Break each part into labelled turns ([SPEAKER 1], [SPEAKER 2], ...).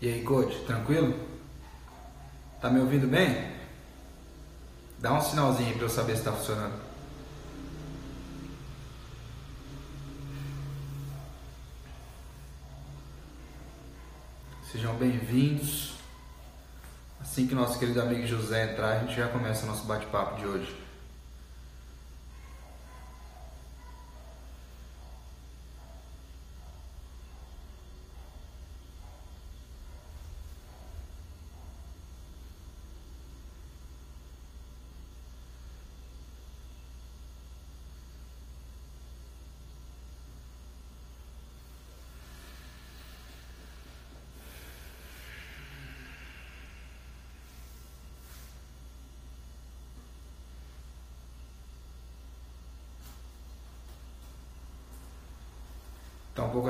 [SPEAKER 1] E aí, coach, tranquilo? Tá me ouvindo bem? Dá um sinalzinho para eu saber se está funcionando. Sejam bem-vindos. Assim que nosso querido amigo José entrar, a gente já começa o nosso bate-papo de hoje.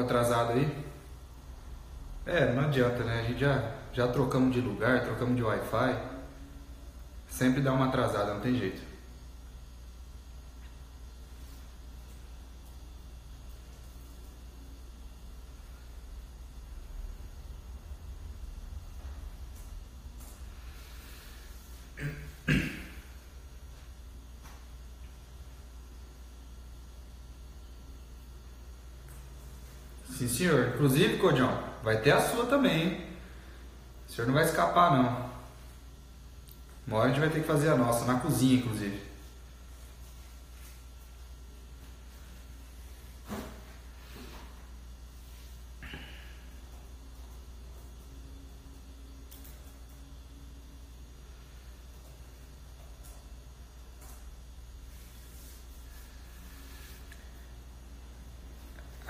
[SPEAKER 1] Atrasado aí? É, não adianta, né? A gente já, já trocamos de lugar, trocamos de Wi-Fi. Sempre dá uma atrasada, não tem jeito. Sim, senhor. Inclusive, Codião, vai ter a sua também, hein? O senhor não vai escapar, não. Uma hora a gente vai ter que fazer a nossa, na cozinha, inclusive.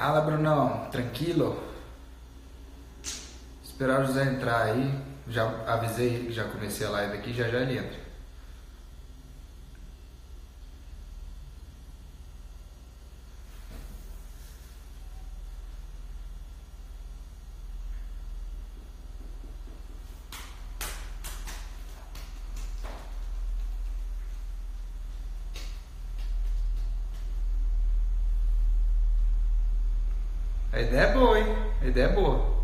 [SPEAKER 1] Fala, Brunão. Tranquilo? Esperar o José entrar aí. Já avisei ele que já comecei a live aqui, já já ele entra. A ideia é boa, hein? A ideia é boa.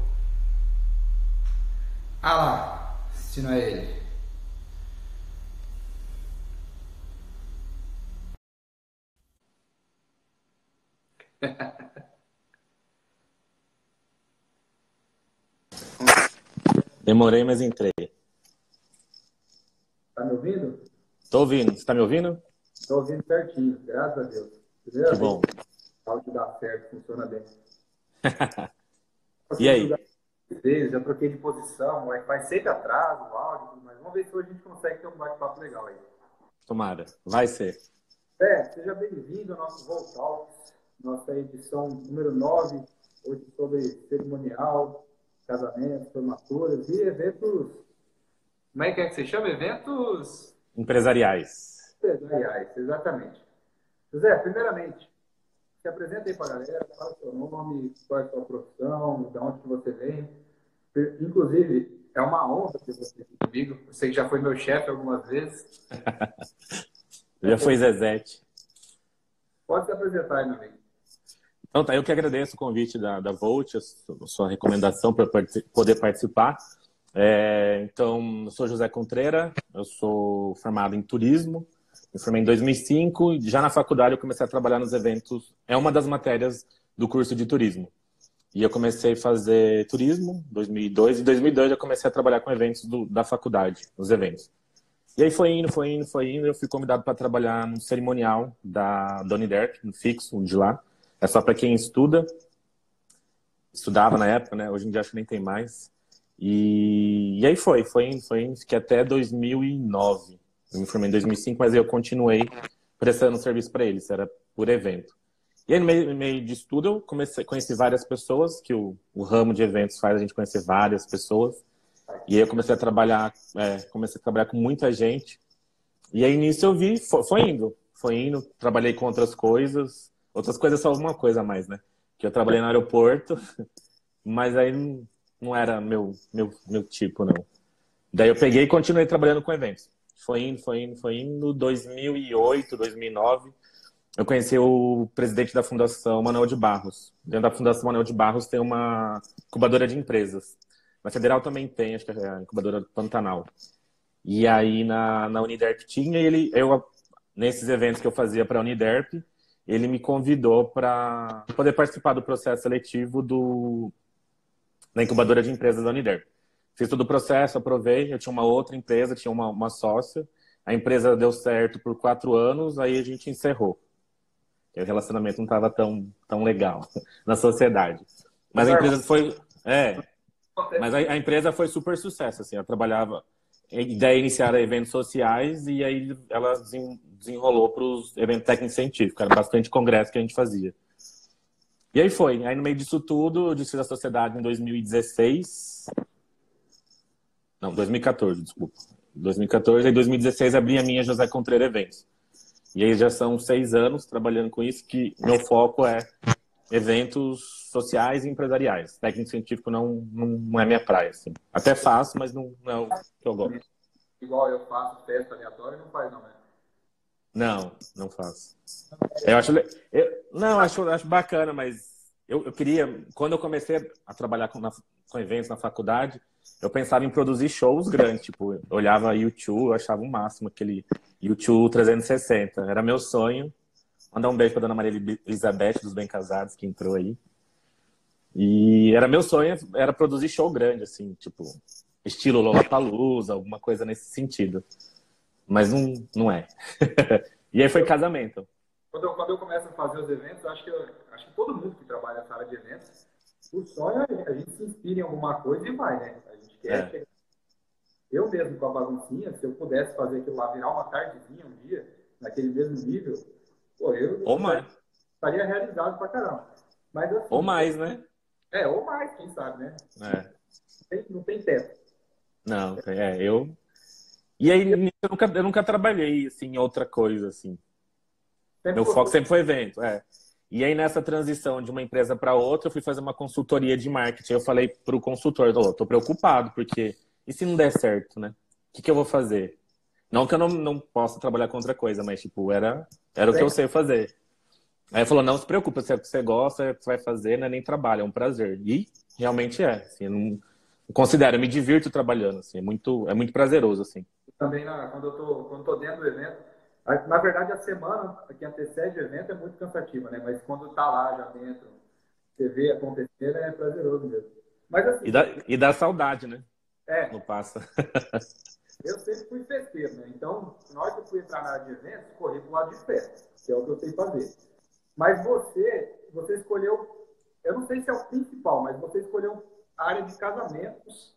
[SPEAKER 1] Ah lá, se não é ele.
[SPEAKER 2] Demorei, mas entrei.
[SPEAKER 1] Tá me ouvindo?
[SPEAKER 2] Tô ouvindo. Você tá me ouvindo?
[SPEAKER 1] Tô ouvindo certinho, graças a Deus.
[SPEAKER 2] Primeira que bom.
[SPEAKER 1] O áudio dá certo, funciona bem.
[SPEAKER 2] e aí?
[SPEAKER 1] Já troquei de posição, o Wi-Fi sempre atrasa o áudio, mas vamos ver se hoje a gente consegue ter um bate-papo legal aí.
[SPEAKER 2] Tomara, vai ser.
[SPEAKER 1] É, seja bem-vindo ao nosso Volt Talks, nossa edição número 9, hoje sobre cerimonial, casamentos, formaturas e eventos. Como é que é que você chama? Eventos
[SPEAKER 2] empresariais.
[SPEAKER 1] Empresariais, exatamente. José, primeiramente, se apresenta aí para a galera, fala o seu nome, qual é a sua profissão, de onde você vem. Inclusive, é uma honra ter você aqui comigo. Que já foi meu chefe algumas vezes.
[SPEAKER 2] já foi Zezete.
[SPEAKER 1] Pode se apresentar aí, meu amigo.
[SPEAKER 2] Então, tá, eu que agradeço o convite da, da Volt, a sua recomendação para poder participar. É, então, eu sou José Contreira, eu sou formado em turismo, me formei em 2005 e já na faculdade eu comecei a trabalhar nos eventos. É uma das matérias do curso de turismo. E eu comecei a fazer turismo em 2002. Em 2002 eu comecei a trabalhar com eventos do, da faculdade, nos eventos. E aí foi indo, foi indo, foi indo. Eu fui convidado para trabalhar no cerimonial da Donnie Derk, no fixo, de lá. É só para quem estuda. Estudava na época, né? Hoje em dia acho que nem tem mais. E, e aí foi, foi foi. Fiquei até 2009. Eu me formei em 2005, mas eu continuei prestando serviço para eles, era por evento. E aí, no meio, no meio de estudo, eu comecei, conheci várias pessoas, que o, o, ramo de eventos faz a gente conhecer várias pessoas. E aí eu comecei a trabalhar, é, comecei a trabalhar com muita gente. E aí nisso eu vi, foi, foi, indo, foi indo, trabalhei com outras coisas. Outras coisas só uma coisa a mais, né? Que eu trabalhei no aeroporto, mas aí não, era meu, meu, meu tipo, não. Daí eu peguei e continuei trabalhando com eventos. Foi indo, foi indo, foi indo. 2008, 2009, eu conheci o presidente da Fundação Manuel de Barros. Dentro da Fundação Manuel de Barros tem uma incubadora de empresas. Na Federal também tem, acho que é a incubadora Pantanal. E aí na, na Uniderp tinha, ele, eu, nesses eventos que eu fazia para a Uniderp, ele me convidou para poder participar do processo seletivo do, da incubadora de empresas da Uniderp. Fiz todo o processo, aprovei. Eu tinha uma outra empresa, tinha uma, uma sócia. A empresa deu certo por quatro anos, aí a gente encerrou. O relacionamento não estava tão, tão legal na sociedade. Mas a empresa foi. É. Mas a, a empresa foi super sucesso. Assim, ela trabalhava. A ideia iniciar eventos sociais e aí ela desenrolou para os eventos técnicos científicos. Era bastante congresso que a gente fazia. E aí foi. Aí no meio disso tudo, eu desfiz a sociedade em 2016. Não, 2014, desculpa. 2014 e 2016 abri a minha José Contreira Eventos. E aí já são seis anos trabalhando com isso, que meu foco é eventos sociais e empresariais. Técnico científico não, não, é minha praia, assim. Até faço, mas não, não é o que eu gosto.
[SPEAKER 1] Igual eu faço festa aleatória, não faz não, né?
[SPEAKER 2] Não, não faço. Eu acho, eu, não, acho, acho bacana, mas eu, eu queria, quando eu comecei a trabalhar com, na, com eventos na faculdade, eu pensava em produzir shows grandes, tipo, eu olhava YouTube, eu achava o máximo aquele YouTube 360. Era meu sonho. Mandar um beijo pra dona Maria Elizabeth dos Bem Casados, que entrou aí. E era meu sonho, era produzir show grande, assim, tipo, estilo Lollapalooza, alguma coisa nesse sentido. Mas não, não é. e aí foi casamento.
[SPEAKER 1] Quando eu, quando eu começo a fazer os eventos, acho que, acho que todo mundo que trabalha nessa área de eventos, o sonho é a gente se inspira em alguma coisa e vai, né? A gente quer é. chegar. Eu mesmo com a baguncinha, se eu pudesse fazer aquilo lá, virar uma tardezinha um dia, naquele mesmo nível, pô, eu
[SPEAKER 2] ou mais.
[SPEAKER 1] estaria realizado pra caramba. Mas, assim,
[SPEAKER 2] ou mais, né?
[SPEAKER 1] É, ou mais, quem sabe, né?
[SPEAKER 2] É.
[SPEAKER 1] Não tem, não tem teto.
[SPEAKER 2] Não, é, eu. E aí, eu nunca, eu nunca trabalhei assim, em outra coisa, assim. Sempre Meu foco sempre foi evento, é. E aí, nessa transição de uma empresa para outra, eu fui fazer uma consultoria de marketing. Eu falei para o consultor, estou preocupado, porque e se não der certo, né? O que, que eu vou fazer? Não que eu não, não possa trabalhar com outra coisa, mas, tipo, era, era o que eu sei fazer. Aí ele falou, não se preocupa, se é o que você gosta, é o que você vai fazer, não é nem trabalho, é um prazer. E realmente é, assim, não, considero, eu me divirto trabalhando, assim, é muito, é muito prazeroso, assim.
[SPEAKER 1] Também, na, quando eu tô, quando eu tô dentro do evento, na verdade, a semana que antecede o evento é muito cansativa, né? Mas quando tá lá já dentro, você vê acontecer, é prazeroso mesmo. Mas, assim,
[SPEAKER 2] e, dá, e dá saudade, né?
[SPEAKER 1] É.
[SPEAKER 2] Não passa.
[SPEAKER 1] eu sempre fui festeiro, né? Então, na hora que eu fui entrar na área de eventos, corri pro lado de festa, que é o que eu sei fazer. Mas você, você escolheu, eu não sei se é o principal, mas você escolheu a área de casamentos.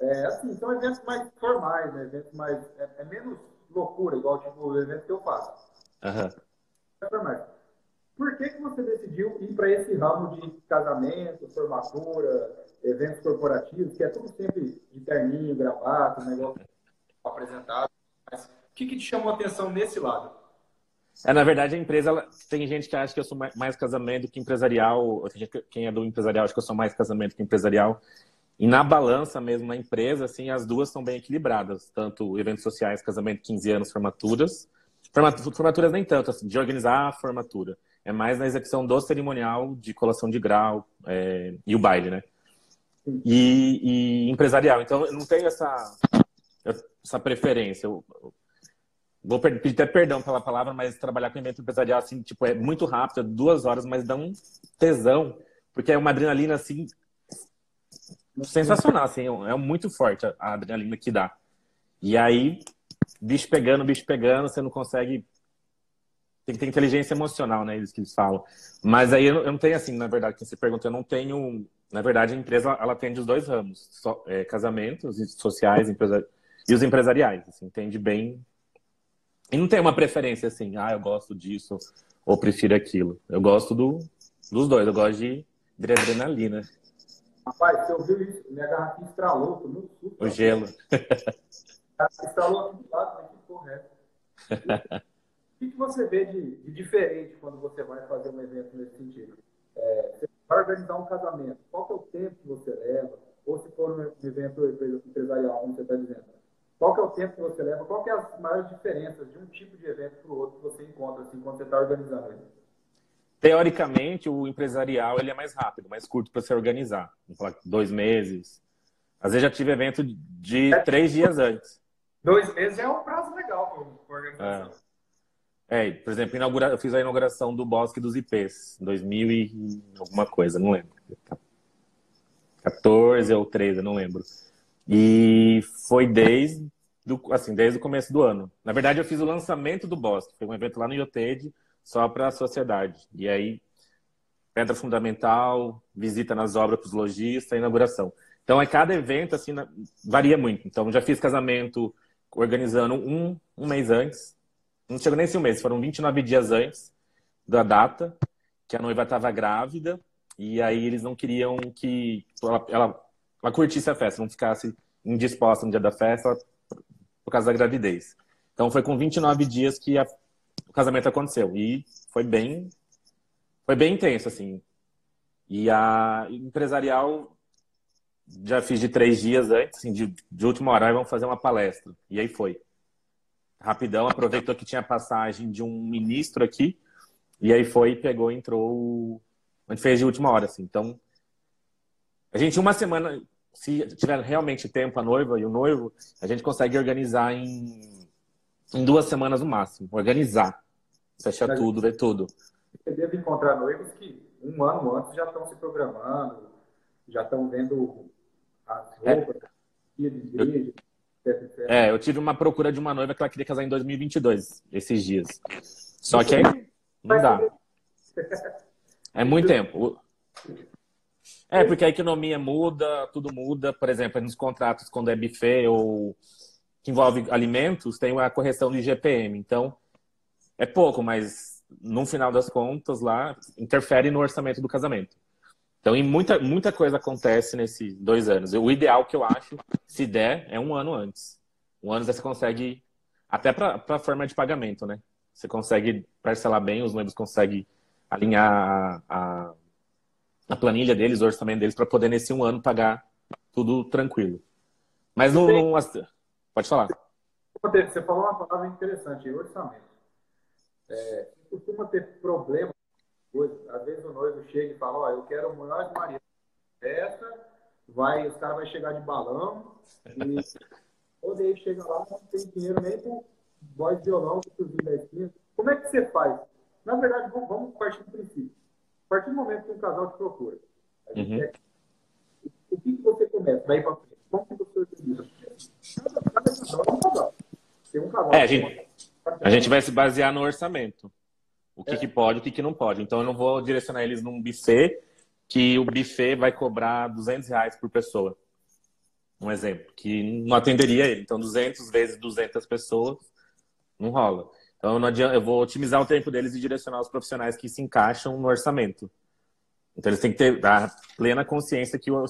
[SPEAKER 1] É, assim, são eventos mais formais, né? Eventos mais. É, é menos loucura, igual tipo, o evento que eu faço.
[SPEAKER 2] Uhum.
[SPEAKER 1] Por que, que você decidiu ir para esse ramo de casamento, formatura, eventos corporativos, que é tudo sempre de terninho, gravata, negócio apresentado? Mas o que, que te chamou a atenção nesse lado?
[SPEAKER 2] É, na verdade, a empresa, ela, tem gente que acha que eu sou mais casamento que empresarial, quem é do empresarial acha que eu sou mais casamento que empresarial. E na balança mesmo, na empresa, assim, as duas são bem equilibradas. Tanto eventos sociais, casamento, 15 anos, formaturas. Formaturas nem tanto, assim, de organizar a formatura. É mais na execução do cerimonial, de colação de grau é, e o baile, né? E, e, empresarial. Então, eu não tenho essa, essa preferência. Eu, vou pedir até perdão pela palavra, mas trabalhar com evento empresarial, assim, tipo, é muito rápido, é duas horas, mas dá um tesão, porque é uma adrenalina, assim, sensacional, assim, é muito forte a adrenalina que dá. E aí, bicho pegando, bicho pegando, você não consegue. Tem que ter inteligência emocional, né? Eles que eles falam. Mas aí eu não tenho assim, na verdade, que você pergunta, eu não tenho. Na verdade, a empresa ela atende os dois ramos: so, é, casamentos sociais empresa, e os empresariais. Assim, entende bem. E não tem uma preferência assim, ah, eu gosto disso ou prefiro aquilo. Eu gosto do, dos dois, eu gosto de, de adrenalina.
[SPEAKER 1] Rapaz, você ouviu isso? Minha garrafinha estralou, muito.
[SPEAKER 2] O gelo.
[SPEAKER 1] Estralou aqui do lado, mas que porra é O que, que você vê de, de, diferente quando você vai fazer um evento nesse sentido? É, você vai organizar um casamento, qual é o tempo que você leva? Ou se for um evento empresarial, como você está dizendo? Qual que é o tempo que você leva? Qual que é as maiores diferenças de um tipo de evento para o outro que você encontra assim, quando você está organizando ele?
[SPEAKER 2] Teoricamente, o empresarial ele é mais rápido, mais curto para se organizar. Vamos falar dois meses. Às vezes já tive evento de é. três dias antes.
[SPEAKER 1] Dois meses é um prazo legal para organização.
[SPEAKER 2] É. é. por exemplo, inaugura... eu fiz a inauguração do Bosque dos IPs, 2000 e alguma coisa, não lembro. 14 ou 13, não lembro. E foi desde, do, assim, desde o começo do ano. Na verdade, eu fiz o lançamento do Bosque, foi um evento lá no Iotede, só para a sociedade. E aí, pedra fundamental, visita nas obras para os lojistas, inauguração. Então, é cada evento, assim, varia muito. Então, já fiz casamento organizando um, um mês antes. Não chegou nem esse um mês, foram 29 dias antes da data, que a noiva estava grávida. E aí, eles não queriam que ela, ela, ela curtisse a festa, não ficasse indisposta no dia da festa por causa da gravidez. Então, foi com 29 dias que a o casamento aconteceu. E foi bem, foi bem intenso, assim. E a empresarial já fiz de três dias antes, assim, de, de última hora, vamos fazer uma palestra. E aí foi. Rapidão, aproveitou que tinha passagem de um ministro aqui, e aí foi, pegou, entrou. A gente fez de última hora, assim. Então, a gente, uma semana, se tiver realmente tempo a noiva e o noivo, a gente consegue organizar em em duas semanas no máximo. Organizar. Fechar tudo, ver tudo.
[SPEAKER 1] Você deve encontrar noivos que um ano antes já estão se programando, já estão vendo as é. roupas, é. de igreja.
[SPEAKER 2] É, eu tive uma procura de uma noiva que ela queria casar em 2022, esses dias. Só que aí não dá. É muito tempo. É, porque a economia muda, tudo muda. Por exemplo, nos contratos, quando é buffet ou que envolve alimentos tem a correção do IGPM. Então, é pouco, mas no final das contas lá interfere no orçamento do casamento. Então, em muita, muita coisa acontece nesses dois anos. O ideal que eu acho, se der, é um ano antes. Um ano você consegue, até para a forma de pagamento, né? Você consegue parcelar bem, os noivos conseguem alinhar a, a, a planilha deles, o orçamento deles, para poder nesse um ano pagar tudo tranquilo. Mas não, não Pode falar.
[SPEAKER 1] Você falou uma palavra interessante, orçamento. É, costuma ter problema, às vezes o noivo chega e fala, ó, eu quero o de Maria festa, vai, os caras vão chegar de balão, e ou daí chega lá, não tem dinheiro nem com voz de violão, que da esquina. Como é que você faz? Na verdade, vamos partir do princípio. A partir do momento que um casal te procura, uhum. quer... o que, que você começa daí para frente? Como que você organiza?
[SPEAKER 2] É, a gente, a gente vai se basear no orçamento. O que, é. que pode, o que, que não pode. Então, eu não vou direcionar eles num buffet que o buffet vai cobrar 200 reais por pessoa. Um exemplo, que não atenderia ele. Então, 200 vezes 200 pessoas, não rola. Então, não adianta, eu vou otimizar o tempo deles e direcionar os profissionais que se encaixam no orçamento. Então, eles têm que ter a plena consciência que o,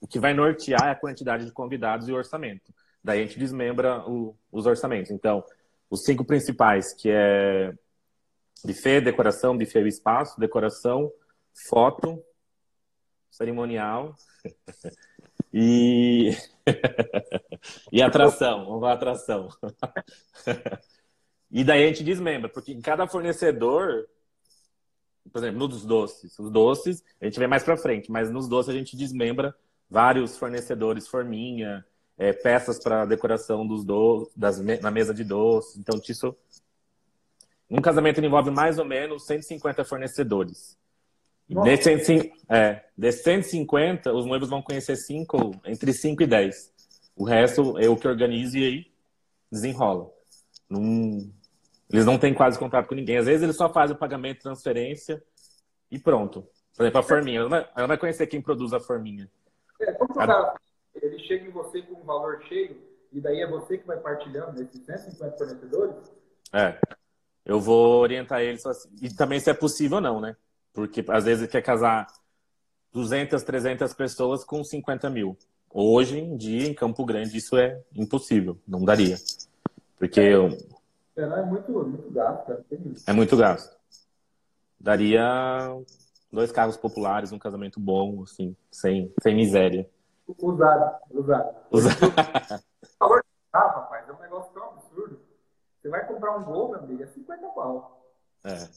[SPEAKER 2] o que vai nortear é a quantidade de convidados e o orçamento. Daí a gente desmembra o, os orçamentos. Então, os cinco principais, que é buffet, decoração, buffet e espaço, decoração, foto, cerimonial e e atração, vamos lá, atração. e daí a gente desmembra, porque em cada fornecedor, por exemplo, nos doces, os doces a gente vê mais para frente, mas nos doces a gente desmembra vários fornecedores, forminha, é, peças para decoração dos do, das, na mesa de doces. Então, isso. Um casamento envolve mais ou menos 150 fornecedores. Desses 150, é, desse 150, os noivos vão conhecer cinco, entre 5 e 10. O resto eu que organizo e aí desenrola. Não, eles não têm quase contato com ninguém. Às vezes eles só fazem o pagamento, transferência e pronto. Por exemplo, a forminha. Ela vai, conhecer quem produz a forminha.
[SPEAKER 1] É, como a ele chega em você com um valor cheio e daí é você que vai partilhando nesses 150 fornecedores?
[SPEAKER 2] É. Eu vou orientar eles assim. e também se é possível ou não, né? Porque às vezes quer casar 200, 300 pessoas com 50 mil. Hoje em dia, em Campo Grande, isso é impossível, não daria. Porque é,
[SPEAKER 1] é muito, muito gasto.
[SPEAKER 2] É muito gasto. Daria dois carros populares, um casamento bom, assim, sem, sem miséria.
[SPEAKER 1] Usado, usado.
[SPEAKER 2] Usado.
[SPEAKER 1] O valor de carro, rapaz, Você vai comprar um gol, meu amigo, é 50 pau.
[SPEAKER 2] É.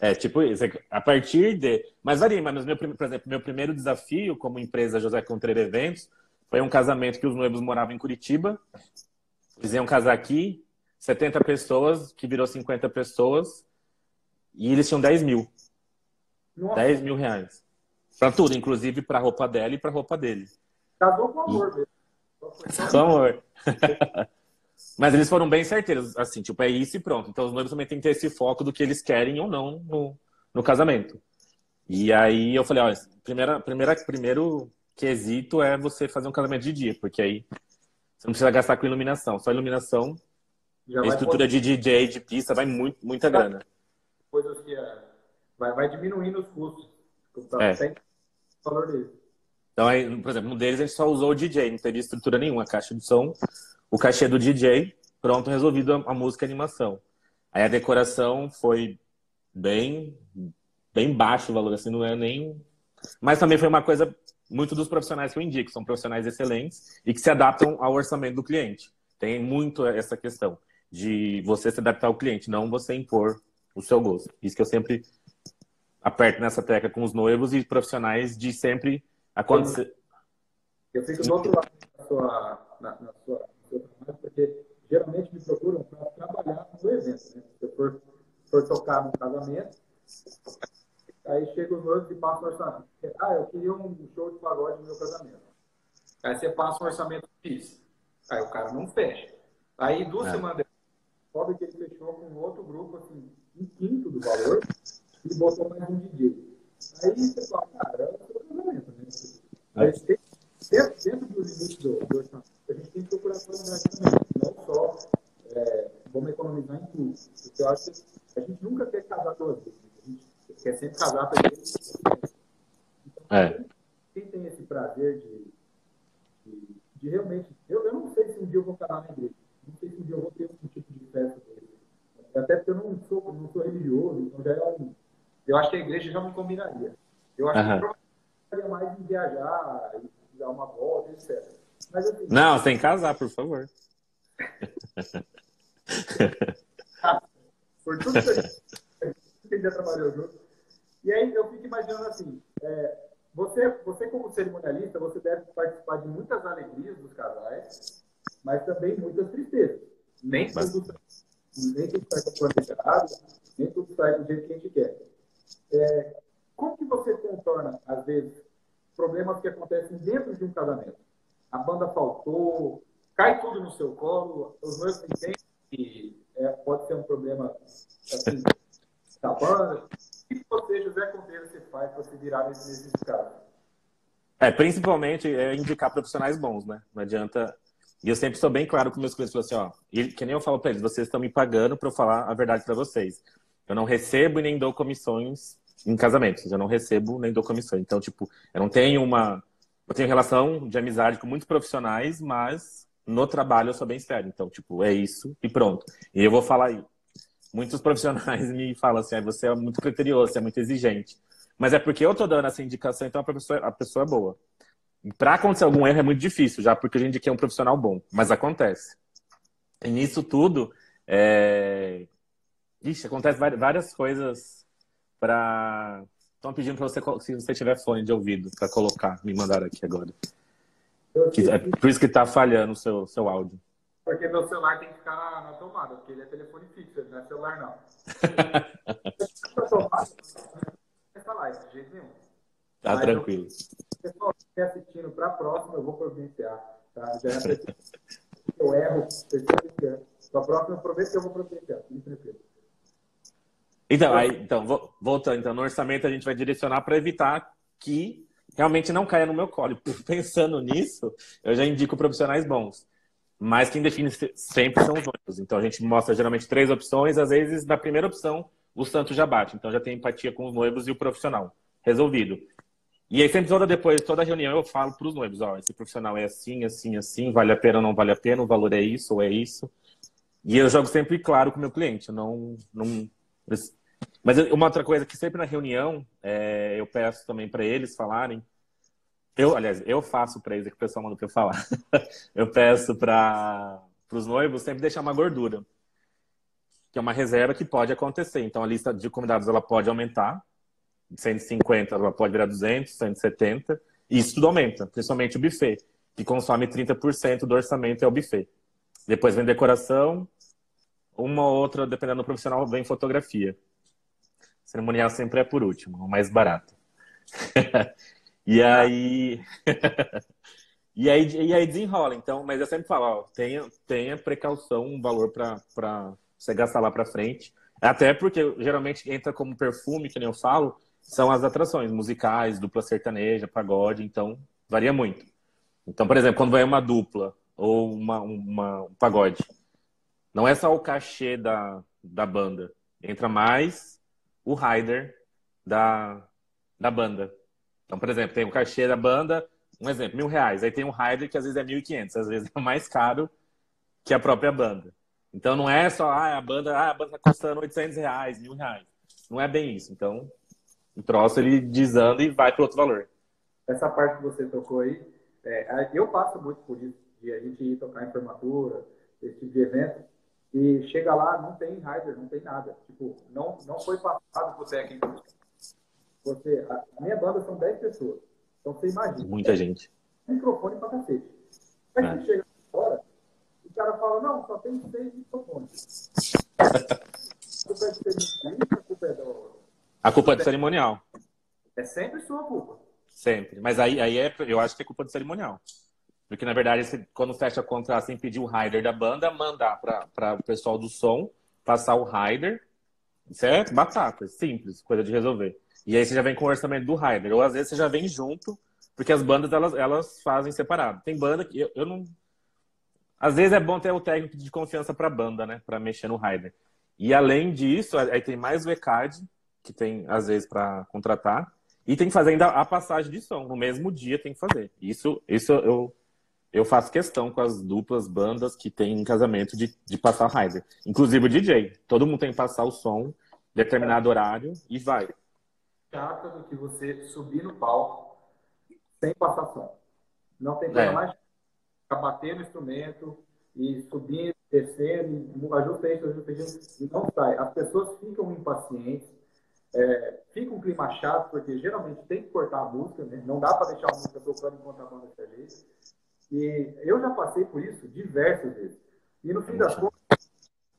[SPEAKER 2] É, tipo isso. É a partir de. Mas varia, mas meu, por exemplo, meu primeiro desafio como empresa José Contreira Eventos foi um casamento que os noivos moravam em Curitiba. Eles iam casar aqui, 70 pessoas, que virou 50 pessoas, e eles tinham 10 mil. Nossa. 10 mil reais. Pra tudo, inclusive pra roupa dela e pra roupa dele.
[SPEAKER 1] Casou com amor mesmo.
[SPEAKER 2] Com amor. Mas eles foram bem certeiros, assim, tipo, é isso e pronto. Então os noivos também têm que ter esse foco do que eles querem ou não no, no casamento. E aí eu falei, olha, primeira, primeira, primeiro quesito é você fazer um casamento de dia, porque aí você não precisa gastar com iluminação. Só iluminação, Já estrutura de DJ, de pista, vai muito, muita grana.
[SPEAKER 1] Coisas que é, vai, vai diminuindo os custos. É. Valor dele.
[SPEAKER 2] Então, aí, por exemplo, um deles a gente só usou o DJ, não teve estrutura nenhuma, a caixa de som o cachê do DJ, pronto, resolvido a, a música e a animação. Aí a decoração foi bem, bem baixo o valor, assim, não é nem. Mas também foi uma coisa muito dos profissionais que eu indico, são profissionais excelentes e que se adaptam ao orçamento do cliente. Tem muito essa questão de você se adaptar ao cliente, não você impor o seu gosto. Isso que eu sempre aperto nessa tecla com os noivos e profissionais de sempre acontecer.
[SPEAKER 1] Eu fico do outro lado da sua, na, na sua porque geralmente me procuram para trabalhar no evento. Né? Se eu for, for tocar no casamento, aí chega os noivos e passa o orçamento. Ah, eu queria um show de pagode no meu casamento. Aí você passa um orçamento X. Aí o cara não fecha. Aí duas é. semanas descobre que ele fechou com outro grupo, assim, um quinto do valor, e botou mais um DJ. Aí você fala, cara, é o casamento, né? Aí, é. dentro, dentro do limite do, do orçamento, a gente tem que procurar qualidade também, não só é, vamos economizar em tudo. Porque eu acho que a gente nunca quer casar duas vezes, a gente quer sempre casar para gente. Então, é. quem tem esse prazer de, de, de realmente. Eu, eu não sei se um dia eu vou casar na igreja, não sei se um dia eu vou ter um tipo de dele. Até porque eu não sou, não sou religioso, então já é um. Eu acho que a igreja já me combinaria. Eu acho uhum. que eu gostaria mais de viajar, e dar uma volta, etc.
[SPEAKER 2] Mas, assim, não, sem casar, por favor.
[SPEAKER 1] por tudo que a gente já trabalhou junto. E aí eu fico imaginando assim, é, você, você como cerimonialista, você deve participar de muitas alegrias dos casais, mas também muitas tristezas. Nem mas... tudo, nem tudo sai planejado, nem tudo sai do jeito que a gente quer. É, como que você contorna, às vezes, problemas que acontecem dentro de um casamento? a banda faltou, cai tudo no seu colo, os noivos entendem que é, pode ser um problema assim, da banda. O que você, José Conteiro, você faz para se virar nesses casos?
[SPEAKER 2] É, principalmente é indicar profissionais bons, né? Não adianta. E eu sempre sou bem claro com meus clientes, assim, ó, e, que nem eu falo para eles, vocês estão me pagando para eu falar a verdade para vocês. Eu não recebo e nem dou comissões em casamentos, eu não recebo nem dou comissões. Então, tipo, eu não tenho uma eu tenho relação de amizade com muitos profissionais, mas no trabalho eu sou bem sério. Então, tipo, é isso e pronto. E eu vou falar aí. Muitos profissionais me falam assim, ah, você é muito criterioso, você é muito exigente. Mas é porque eu tô dando essa indicação, então a pessoa, a pessoa é boa. Para acontecer algum erro é muito difícil, já porque a gente quer um profissional bom, mas acontece. E nisso tudo, é... Ixi, acontece várias coisas para Estão pedindo para você, se você tiver fone de ouvido, para colocar, me mandar aqui agora. É por isso que está falhando o seu, seu áudio.
[SPEAKER 1] Porque meu celular tem que ficar na, na tomada, porque ele é telefone fixo, não é celular não. de jeito nenhum.
[SPEAKER 2] Tá Mas tranquilo.
[SPEAKER 1] Eu, pessoal está assistindo para a próxima, eu vou providenciar. Tá? Já é eu erro, para a próxima, eu prometo que eu vou providenciar. Fique.
[SPEAKER 2] Então, aí, então, voltando, então, no orçamento a gente vai direcionar para evitar que realmente não caia no meu colo. Pensando nisso, eu já indico profissionais bons. Mas quem define sempre são os noivos. Então a gente mostra geralmente três opções, às vezes na primeira opção o santo já bate. Então já tem empatia com os noivos e o profissional. Resolvido. E aí sempre toda depois, toda reunião eu falo para os noivos, ó, esse profissional é assim, assim, assim, vale a pena ou não vale a pena, o valor é isso ou é isso. E eu jogo sempre claro com o meu cliente, não, não mas uma outra coisa que sempre na reunião é, eu peço também para eles falarem. Eu, aliás, eu faço para eles, é que o pessoal manda para eu falar. eu peço para os noivos sempre deixar uma gordura. que é uma reserva que pode acontecer. Então, a lista de convidados ela pode aumentar, 150 ela pode virar 200, 170, e isso tudo aumenta, principalmente o buffet, que consome 30% do orçamento é o buffet. Depois vem decoração, uma ou outra, dependendo do profissional, vem fotografia. Cerimonial sempre é por último, o mais barato. e aí. e aí, e aí desenrola. Então, mas eu sempre falo, ó, tenha, tenha precaução, um valor para você gastar lá para frente. Até porque geralmente entra como perfume, que nem eu falo, são as atrações musicais, dupla sertaneja, pagode, então varia muito. Então, por exemplo, quando vai uma dupla ou uma, uma, um pagode, não é só o cachê da, da banda, entra mais o rider da, da banda. Então, por exemplo, tem o cachê da banda, um exemplo, mil reais. Aí tem um rider que às vezes é mil e quinhentos, às vezes é mais caro que a própria banda. Então não é só ah, a banda, ah, a banda tá custando 800 reais, mil reais. Não é bem isso. Então o troço ele desanda e vai para outro valor.
[SPEAKER 1] Essa parte que você tocou aí, é, eu passo muito por isso, de a gente ir tocar em formatura, esse tipo de evento, e chega lá, não tem rider, não tem nada. Tipo, não, não foi passado pro técnico. Você, a, a minha banda são 10 pessoas. Então você imagina.
[SPEAKER 2] Muita gente.
[SPEAKER 1] Microfone pra cacete. Aí é. você chega agora, o cara fala, não, só tem seis microfones. a culpa é a culpa é do.
[SPEAKER 2] A culpa é do cerimonial.
[SPEAKER 1] É sempre sua culpa.
[SPEAKER 2] Sempre. Mas aí, aí é, eu acho que é culpa do cerimonial. Porque, na verdade, quando fecha contrato, você pedir o rider da banda, mandar para o pessoal do som, passar o rider. Isso é batata, simples, coisa de resolver. E aí você já vem com o orçamento do rider. Ou às vezes você já vem junto, porque as bandas elas, elas fazem separado. Tem banda que eu, eu não. Às vezes é bom ter o técnico de confiança para a banda, né? Para mexer no rider. E além disso, aí tem mais o ECAD, que tem às vezes para contratar. E tem que fazer ainda a passagem de som. No mesmo dia tem que fazer. Isso, isso eu, eu faço questão com as duplas bandas que tem casamento de, de passar rider. Inclusive o DJ. Todo mundo tem que passar o som, determinado horário e vai.
[SPEAKER 1] Chata do que você subir no palco sem passar som. Não tem coisa é. mais batendo no instrumento e subir, descer, ajusta isso, ajusta isso, e não sai. As pessoas ficam impacientes, é, fica um clima chato, porque geralmente tem que cortar a música, né? não dá para deixar a música tocando enquanto a banda ajeita. E eu já passei por isso diversas vezes. E no fim das contas,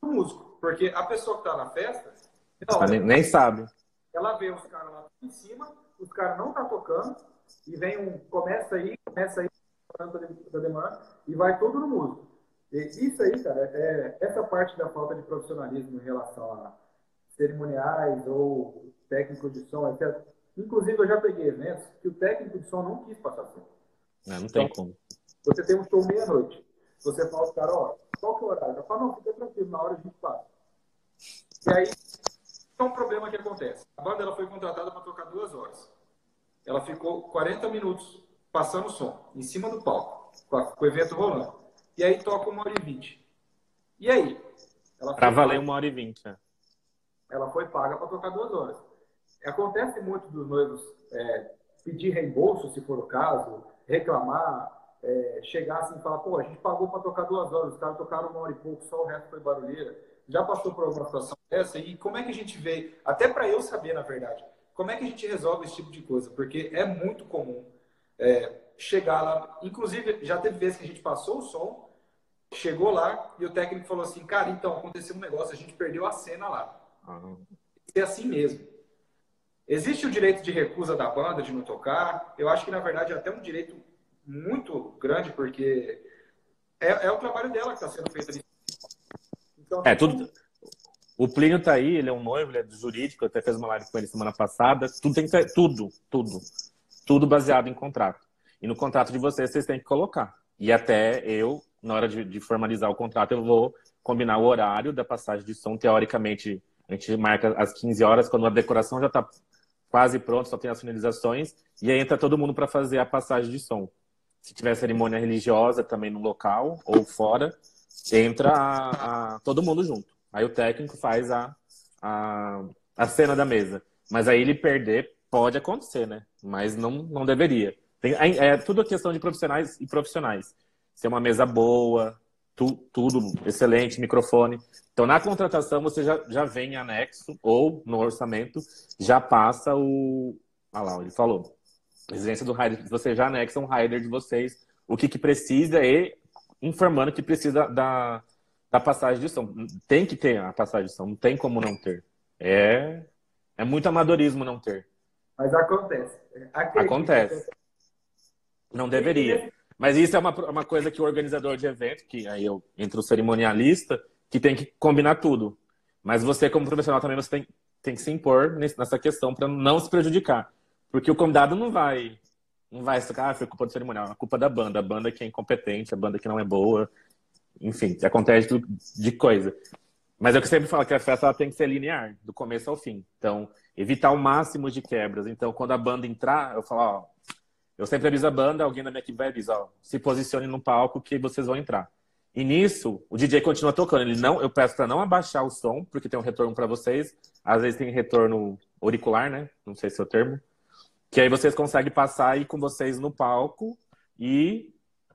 [SPEAKER 1] o músico, porque a pessoa que está na festa.
[SPEAKER 2] Não, nem, nem, sabe.
[SPEAKER 1] Ela vê os caras lá em cima, os caras não tá tocando, e vem um. Começa aí, começa aí, da demanda, e vai tudo no músico. E isso aí, cara, é essa parte da falta de profissionalismo em relação a cerimoniais ou técnicos de som, etc. Inclusive, eu já peguei eventos que o técnico de som não quis passar som.
[SPEAKER 2] Não, não tem então, como.
[SPEAKER 1] Você tem um show meia-noite. Você fala ao cara, ó, qual que é o horário? Eu falo, não, fica tranquilo, na hora a gente passa. E aí, é um problema que acontece. A banda ela foi contratada para tocar duas horas. Ela ficou 40 minutos passando som, em cima do palco, com o evento rolando. E aí toca uma hora e vinte. E aí?
[SPEAKER 2] Para valer uma hora e vinte, né?
[SPEAKER 1] Ela foi paga para tocar duas horas. Acontece muito dos noivos é, pedir reembolso, se for o caso, reclamar, é, chegar assim e falar, pô, a gente pagou para tocar duas horas, os caras tocaram uma hora e pouco, só o resto foi barulheira. Já passou por alguma situação dessa? E como é que a gente vê, até para eu saber, na verdade, como é que a gente resolve esse tipo de coisa? Porque é muito comum é, chegar lá, inclusive já teve vezes que a gente passou o som, chegou lá e o técnico falou assim, cara, então aconteceu um negócio, a gente perdeu a cena lá. É assim mesmo. Existe o direito de recusa da banda de não tocar. Eu acho que, na verdade, é até um direito muito grande, porque é, é o trabalho dela que está sendo feito ali.
[SPEAKER 2] Então, é, tudo. O Plínio está aí, ele é um noivo, ele é do jurídico, eu até fez uma live com ele semana passada. Tudo tem que ter, tudo, tudo. Tudo baseado em contrato. E no contrato de vocês, vocês têm que colocar. E até eu, na hora de, de formalizar o contrato, eu vou combinar o horário da passagem de som. Teoricamente, a gente marca às 15 horas, quando a decoração já está quase pronta, só tem as finalizações. E aí entra todo mundo para fazer a passagem de som se tiver cerimônia religiosa também no local ou fora, entra a, a, todo mundo junto. Aí o técnico faz a, a, a cena da mesa. Mas aí ele perder pode acontecer, né? Mas não, não deveria. Tem, é, é tudo questão de profissionais e profissionais. Ser uma mesa boa, tu, tudo excelente, microfone. Então, na contratação, você já, já vem em anexo ou no orçamento, já passa o. Ah lá, ele falou. Residência do rider, você já anexa um rider de vocês, o que, que precisa e informando que precisa da, da passagem de som. Tem que ter a passagem de som, não tem como não ter. É, é muito amadorismo não ter.
[SPEAKER 1] Mas acontece.
[SPEAKER 2] Acredito. Acontece. Não deveria. Mas isso é uma, uma coisa que o organizador de evento, que aí eu entro o cerimonialista, que tem que combinar tudo. Mas você, como profissional, também você tem, tem que se impor nessa questão para não se prejudicar. Porque o convidado não vai não vai ficar, ah, foi culpa do cerimonial, é culpa da banda. A banda que é incompetente, a banda que não é boa. Enfim, acontece de coisa. Mas é o que eu sempre falo que a festa ela tem que ser linear, do começo ao fim. Então, evitar o máximo de quebras. Então, quando a banda entrar, eu falo, ó, eu sempre aviso a banda, alguém da minha equipe vai avisar, ó, se posicione no palco que vocês vão entrar. E nisso, o DJ continua tocando. Ele não, eu peço para não abaixar o som, porque tem um retorno para vocês. Às vezes tem retorno auricular, né? Não sei se é o termo. Que aí vocês conseguem passar aí com vocês no palco e,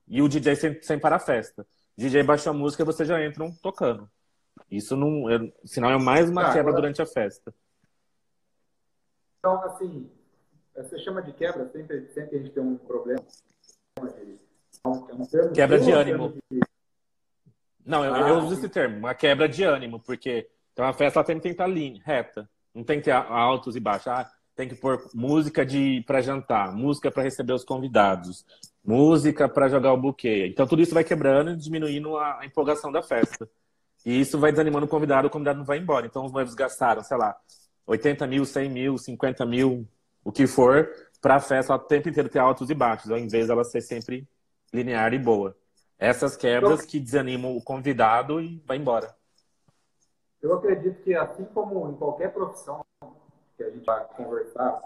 [SPEAKER 2] e o DJ sem, sem parar a festa. O DJ baixa a música e vocês já entram tocando. Isso não. É, senão é mais uma ah, quebra agora... durante a festa.
[SPEAKER 1] Então, assim, você chama de quebra, sempre, sempre a gente tem um problema.
[SPEAKER 2] É quebra de ânimo. De... Não, eu, ah, eu uso esse termo, uma quebra de ânimo, porque então a festa tem que estar linha, reta. Não tem que ter altos e baixos. Ah, tem que pôr música de para jantar, música para receber os convidados, música para jogar o buquê. Então tudo isso vai quebrando e diminuindo a, a empolgação da festa. E isso vai desanimando o convidado, o convidado não vai embora. Então os noivos gastaram, sei lá, 80 mil, 100 mil, 50 mil, o que for, para a festa o tempo inteiro ter altos e baixos, ao invés dela ser sempre linear e boa. Essas quebras que desanimam o convidado e vai embora.
[SPEAKER 1] Eu acredito que, assim como em qualquer profissão que a gente vai conversar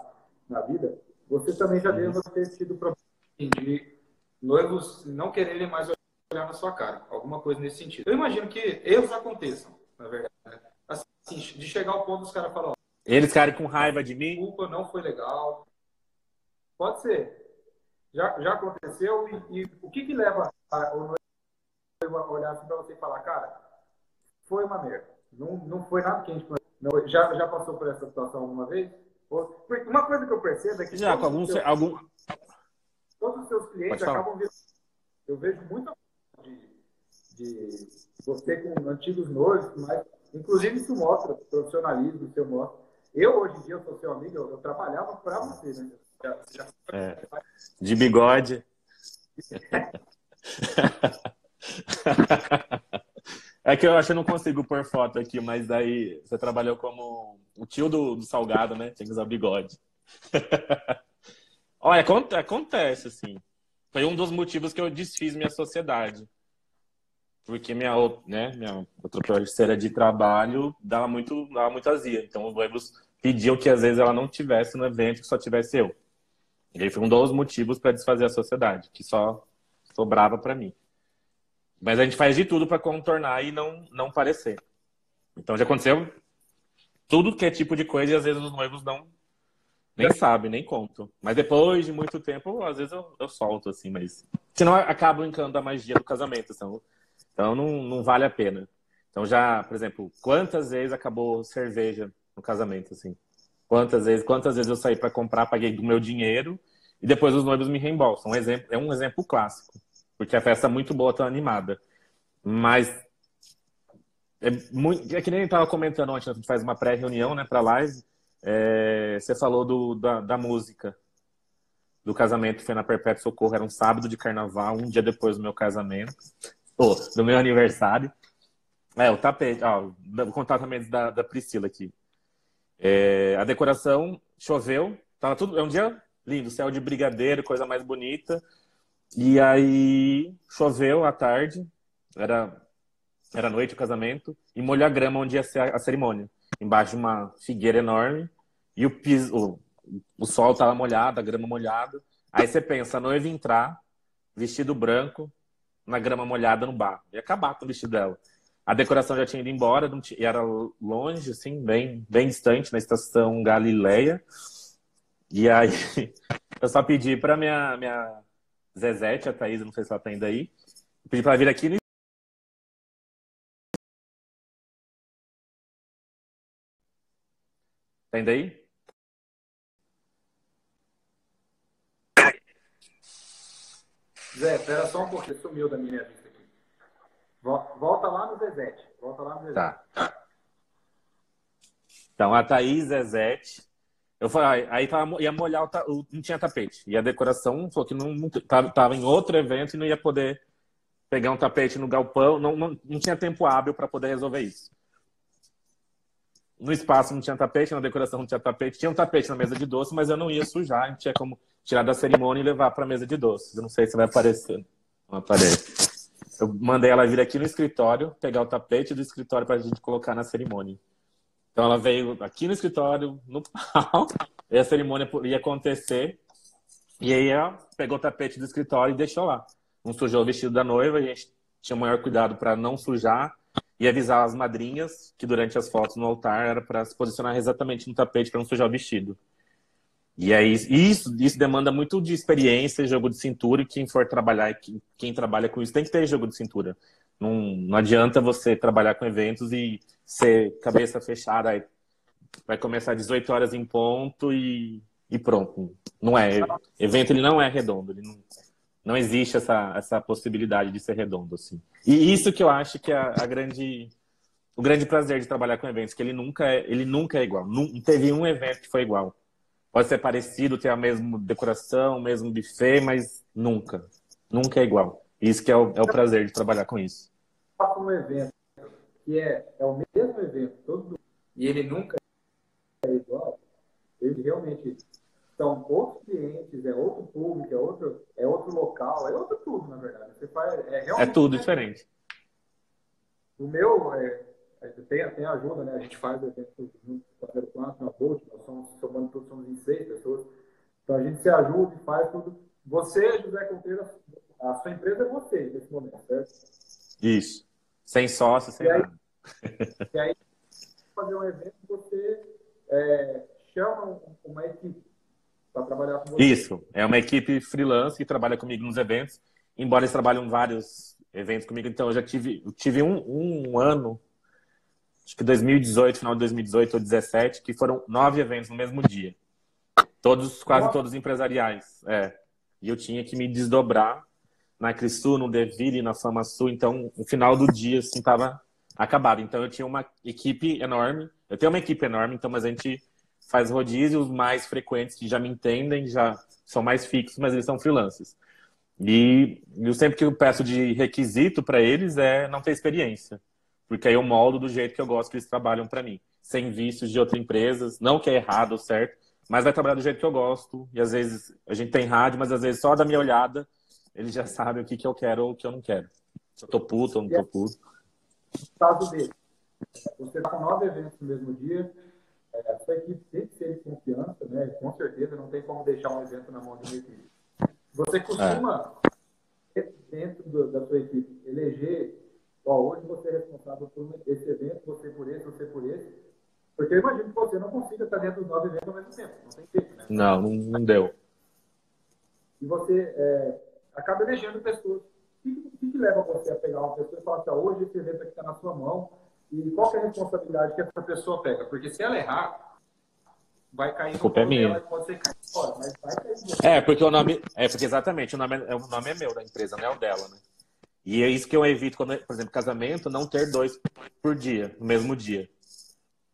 [SPEAKER 1] na vida, você também já deve ter tido problema de noivos não quererem mais olhar na sua cara. Alguma coisa nesse sentido. Eu imagino que erros aconteçam, na verdade. Assim, de chegar ao ponto dos caras falarem,
[SPEAKER 2] eles ficarem com raiva de mim?
[SPEAKER 1] Desculpa, não foi legal. Pode ser. Já, já aconteceu e, e o que que leva a, o noivo a olhar assim para você e falar, cara, foi uma merda. Não, não foi nada que a gente não, já, já passou por essa situação alguma vez? Uma coisa que eu percebo é que
[SPEAKER 2] já, com algum, seus, algum...
[SPEAKER 1] todos os seus clientes acabam vendo. Eu vejo muita de, de você com antigos noivos, mas inclusive isso mostra profissionalismo, isso mostra. Eu, hoje em dia, eu sou seu amigo, eu, eu trabalhava para você, né? Já,
[SPEAKER 2] já... É. De bigode. é que eu acho que eu não consigo pôr foto aqui, mas daí você trabalhou como o tio do, do Salgado, né? Tinha que usar bigode. Olha, acontece, assim. Foi um dos motivos que eu desfiz minha sociedade. Porque minha, né, minha outra parceira de trabalho dava muito, dava muito azia. Então os noivos pediam que às vezes ela não tivesse no evento, que só tivesse eu. E aí foi um dos motivos para desfazer a sociedade, que só sobrava para mim. Mas a gente faz de tudo para contornar e não, não parecer. Então já aconteceu tudo que é tipo de coisa e às vezes os noivos não nem sabem, nem contam. Mas depois de muito tempo, às vezes eu, eu solto, assim, mas. Senão acaba brincando da magia do casamento. Então, então não, não vale a pena. Então já, por exemplo, quantas vezes acabou cerveja no casamento, assim? Quantas vezes, quantas vezes eu saí para comprar, paguei do meu dinheiro e depois os noivos me reembolsam. Um exemplo, é um exemplo clássico, porque a festa é muito boa, tão animada. Mas é, muito, é que nem estava comentando ontem, a gente faz uma pré-reunião, né, para live. É, você falou do, da, da música do casamento, foi na Perpétuo Socorro, era um sábado de carnaval, um dia depois do meu casamento oh, do meu aniversário. É, o tapete, ó, vou contar também da, da Priscila aqui. É, a decoração choveu, tava tudo, é um dia lindo, céu de brigadeiro, coisa mais bonita. E aí choveu à tarde, era era noite o casamento, e molhou a grama onde ia ser a, a cerimônia, embaixo de uma figueira enorme, e o piso, o, o sol tava molhado, a grama molhada. Aí você pensa, a noiva entrar, vestido branco, na grama molhada no bar. Ia acabar com o vestido dela. A decoração já tinha ido embora, tinha... e era longe, assim, bem, bem distante, na estação Galileia. E aí eu só pedi para minha, minha Zezete, a Thaís, não sei se ela tá ainda aí, pedi para vir aqui no Tá ainda aí?
[SPEAKER 1] Zé, espera só um pouquinho, sumiu da minha vista aqui. Volta lá no Zezete. Volta lá no Zezete.
[SPEAKER 2] Tá. Então, a Thaís Zezete. Eu falei, aí tava, ia molhar, o, não tinha tapete. E a decoração falou que não, não tava, em outro evento e não ia poder pegar um tapete no galpão. Não, não, não tinha tempo hábil para poder resolver isso. No espaço não tinha tapete, na decoração não tinha tapete. Tinha um tapete na mesa de doce, mas eu não ia sujar, não tinha como tirar da cerimônia e levar para a mesa de doces. Eu não sei se vai aparecer. Não aparece. Eu mandei ela vir aqui no escritório, pegar o tapete do escritório para a gente colocar na cerimônia. Então ela veio aqui no escritório, no pau, e a cerimônia ia acontecer. E aí ela pegou o tapete do escritório e deixou lá. Não sujou o vestido da noiva, a gente tinha o maior cuidado para não sujar e avisar as madrinhas que durante as fotos no altar era para se posicionar exatamente no tapete para não sujar o vestido. E aí, isso, isso demanda muito de experiência, jogo de cintura, e quem for trabalhar, quem trabalha com isso tem que ter jogo de cintura. Não, não adianta você trabalhar com eventos e ser cabeça fechada, vai começar às 18 horas em ponto e, e pronto. Não é. Evento ele não é redondo, ele não, não existe essa, essa possibilidade de ser redondo, assim. E isso que eu acho que é a, grande, o grande prazer de trabalhar com eventos, que ele nunca é, ele nunca é igual. Não teve um evento que foi igual. Pode ser parecido, ter a mesma decoração, o mesmo buffet, mas nunca. Nunca é igual. Isso que é o, é o prazer de trabalhar com isso.
[SPEAKER 1] Um evento que é, é o mesmo evento, todo e ele nunca é igual, ele realmente são outros clientes, é outro público, é outro, é outro local, é outro tudo, na verdade. Você faz, é,
[SPEAKER 2] é tudo diferente.
[SPEAKER 1] O meu, é, é, tem, tem ajuda, né? A gente faz eventos junto com a 04, na Bolt, nós somos, somando todos, somos em seis pessoas. Então a gente se ajuda e faz tudo. Você, José Contreras, a sua empresa é você nesse momento, certo?
[SPEAKER 2] Isso. Sem sócio, sem
[SPEAKER 1] e
[SPEAKER 2] nada.
[SPEAKER 1] Aí, e aí, fazer um evento, você é, chama uma equipe para trabalhar com você.
[SPEAKER 2] Isso, é uma equipe freelance que trabalha comigo nos eventos, embora eles trabalhem vários eventos comigo, então eu já tive, eu tive um, um ano, acho que 2018, final de 2018 ou 2017, que foram nove eventos no mesmo dia. Todos, quase Nossa. todos empresariais. É. E eu tinha que me desdobrar na Crisul, no Deville, na Fama Sul, então o final do dia, assim, estava acabado. Então eu tinha uma equipe enorme, eu tenho uma equipe enorme, então, mas a gente faz rodízios mais frequentes que já me entendem, já são mais fixos, mas eles são freelancers. E eu sempre que eu peço de requisito para eles é não ter experiência, porque aí eu moldo do jeito que eu gosto que eles trabalham para mim, sem vícios de outras empresas, não que é errado ou certo, mas vai trabalhar do jeito que eu gosto. E às vezes a gente tem rádio, mas às vezes só da minha olhada eles já sabem o que, que eu quero ou o que eu não quero. Se eu tô puto ou não tô puto.
[SPEAKER 1] Caso dele. Você está com nove eventos no mesmo dia, é, a sua equipe tem que ser de confiança, né? Com certeza não tem como deixar um evento na mão de uma equipe. Você costuma, é. dentro do, da sua equipe, eleger, ó, hoje você é responsável por esse evento, você por esse, você por esse. Porque eu imagino que você não consiga estar dentro dos nove eventos ao mesmo tempo. Não tem jeito, né?
[SPEAKER 2] Não, não deu.
[SPEAKER 1] E você é, acaba elegendo pessoas. O que, que, que, leva você a pegar uma pessoa e falar assim, hoje esse evento aqui está na sua mão, e qual é a responsabilidade que essa pessoa pega? Porque se ela errar, vai cair.
[SPEAKER 2] Culpa é minha.
[SPEAKER 1] Pode ser cair fora, mas vai cair.
[SPEAKER 2] É, porque o nome. É, porque exatamente, o nome é, o nome é meu da empresa, não é o dela, né? E é isso que eu evito quando, por exemplo, casamento, não ter dois por dia, no mesmo dia.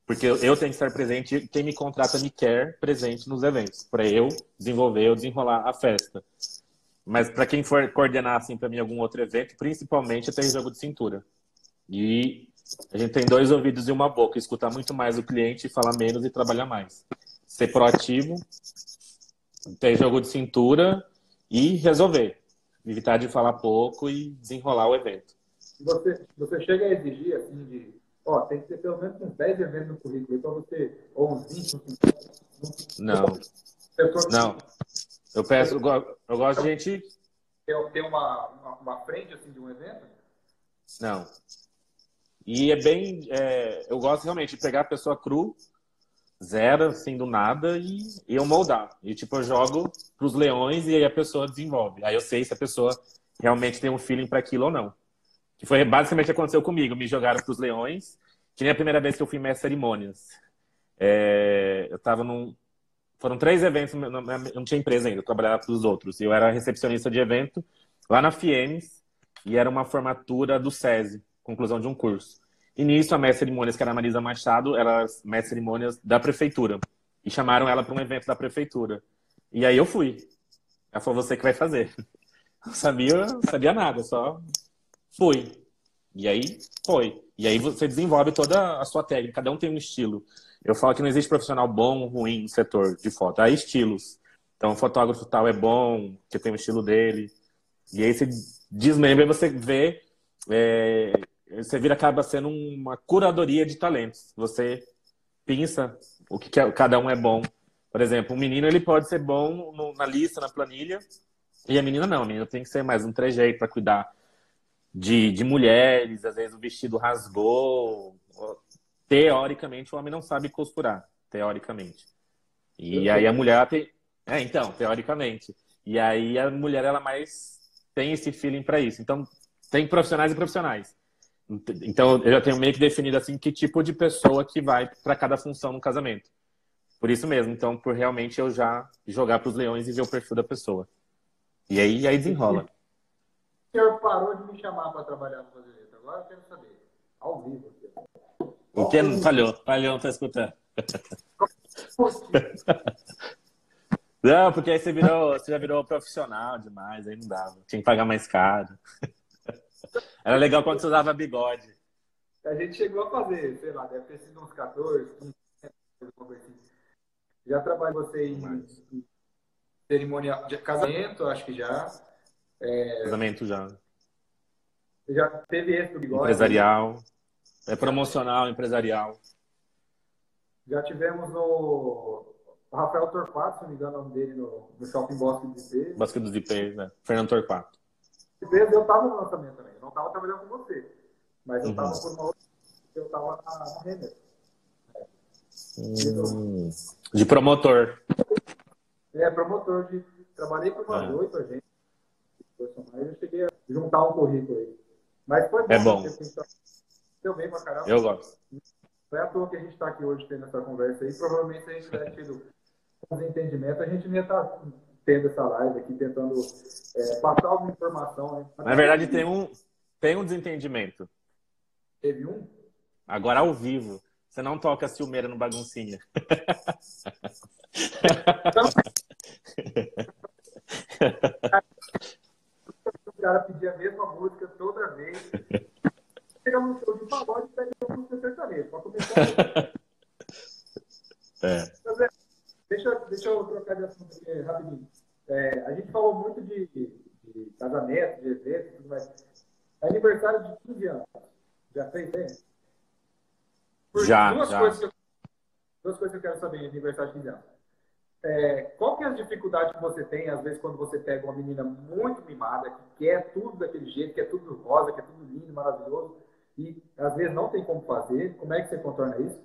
[SPEAKER 2] Porque eu tenho que estar presente, quem me contrata me quer presente nos eventos, para eu desenvolver, eu desenrolar a festa. Mas para quem for coordenar assim para mim algum outro evento, principalmente tem jogo de cintura. E a gente tem dois ouvidos e uma boca, escutar muito mais o cliente, falar menos e trabalhar mais. Ser proativo, ter jogo de cintura e resolver. Evitar de falar pouco e desenrolar o evento.
[SPEAKER 1] Você, você chega a exigir, assim, de. Ó, tem que ter pelo menos uns 10 eventos no currículo, então você. Ou uns 20, uns 50.
[SPEAKER 2] Não. Não. Eu peço, eu gosto de gente.
[SPEAKER 1] Tem uma, uma, uma frente assim de um evento?
[SPEAKER 2] Não. E é bem. É, eu gosto realmente de pegar a pessoa cru, zero, assim, do nada, e, e eu moldar. E tipo, eu jogo pros leões e aí a pessoa desenvolve. Aí eu sei se a pessoa realmente tem um feeling para aquilo ou não. Que foi basicamente o que aconteceu comigo. Me jogaram pros leões, que nem a primeira vez que eu fui em cerimônias. É, eu estava num. Foram três eventos, eu não tinha empresa ainda, eu trabalhava para os outros. Eu era recepcionista de evento lá na Fienes e era uma formatura do SESI, conclusão de um curso. E nisso, a mestre cerimônias, que era a Marisa Machado, era mestre cerimônias da prefeitura. E chamaram ela para um evento da prefeitura. E aí eu fui. Ela falou, você que vai fazer. Não sabia, sabia nada, só fui. E aí foi. E aí você desenvolve toda a sua técnica, cada um tem um estilo. Eu falo que não existe profissional bom ou ruim no setor de foto, há estilos. Então, o fotógrafo tal é bom, que tem o estilo dele. E aí você desmembra e você vê, é, você vira, acaba sendo uma curadoria de talentos. Você pensa o que, é, cada um é bom. Por exemplo, um menino ele pode ser bom no, na lista, na planilha, e a menina não. A menina tem que ser mais um trejeito para cuidar de, de mulheres, às vezes o vestido rasgou. Teoricamente, o homem não sabe costurar, teoricamente. E aí a mulher tem. É, então, teoricamente. E aí a mulher, ela mais tem esse feeling para isso. Então, tem profissionais e profissionais. Então, eu já tenho meio que definido assim que tipo de pessoa que vai para cada função no casamento. Por isso mesmo. Então, por realmente eu já jogar para os leões e ver o perfil da pessoa. E aí, aí desenrola.
[SPEAKER 1] O senhor parou de me chamar para trabalhar no Fazer Agora eu quero saber. Ao vivo.
[SPEAKER 2] O que falhou? Falhou, não tá escutando. Não, porque aí você virou, você já virou profissional demais, aí não dava. Tinha que pagar mais caro. Era legal quando você usava bigode.
[SPEAKER 1] A gente chegou a fazer, sei lá, deve ter sido uns 14, 15, alguma coisa assim. Já trabalhou você em, em cerimônia de casamento, acho que já.
[SPEAKER 2] É... Casamento já.
[SPEAKER 1] Já teve esse do bigode?
[SPEAKER 2] Empresarial. É promocional, empresarial.
[SPEAKER 1] Já tivemos no Rafael Torquato, se não me engano o nome dele, no, no Shopping Bosque dos IP.
[SPEAKER 2] Bosque dos IP, né? Fernando Torquato.
[SPEAKER 1] Eu estava no lançamento também. Eu não estava trabalhando com você. Mas eu estava uhum. por uma outra. Eu estava na, na Renner.
[SPEAKER 2] Hum, de promotor.
[SPEAKER 1] É, promotor. De, trabalhei por umas oito é. agências. Eu cheguei a juntar um currículo aí. Mas foi bom.
[SPEAKER 2] É bom.
[SPEAKER 1] Deu bem pra caramba.
[SPEAKER 2] Eu gosto.
[SPEAKER 1] Não é à toa que a gente está aqui hoje tendo essa conversa aí. Provavelmente se a gente tivesse tido desentendimento, a gente não ia estar tá tendo essa live aqui, tentando é, passar alguma informação. Né?
[SPEAKER 2] Na verdade, tem um, tem um desentendimento.
[SPEAKER 1] Teve um?
[SPEAKER 2] Agora ao vivo. Você não toca Silmeira no baguncinha.
[SPEAKER 1] o cara pedia a mesma música toda vez. Chega num show de pagode e pede uma música sertaneja. Pra começar.
[SPEAKER 2] É.
[SPEAKER 1] é. Deixa, deixa eu trocar de assunto aqui rapidinho. É, a gente falou muito de, de, de casamento, de eventos, tudo mais. Aniversário de 15 anos. Já fez, né?
[SPEAKER 2] já,
[SPEAKER 1] duas
[SPEAKER 2] já.
[SPEAKER 1] Coisas eu, duas coisas que eu quero saber de aniversário de 15 anos. É, qual que é a dificuldade que você tem, às vezes, quando você pega uma menina muito mimada, que quer tudo daquele jeito, quer tudo rosa, quer tudo lindo, maravilhoso, e às vezes não tem como fazer, como é que você contorna isso?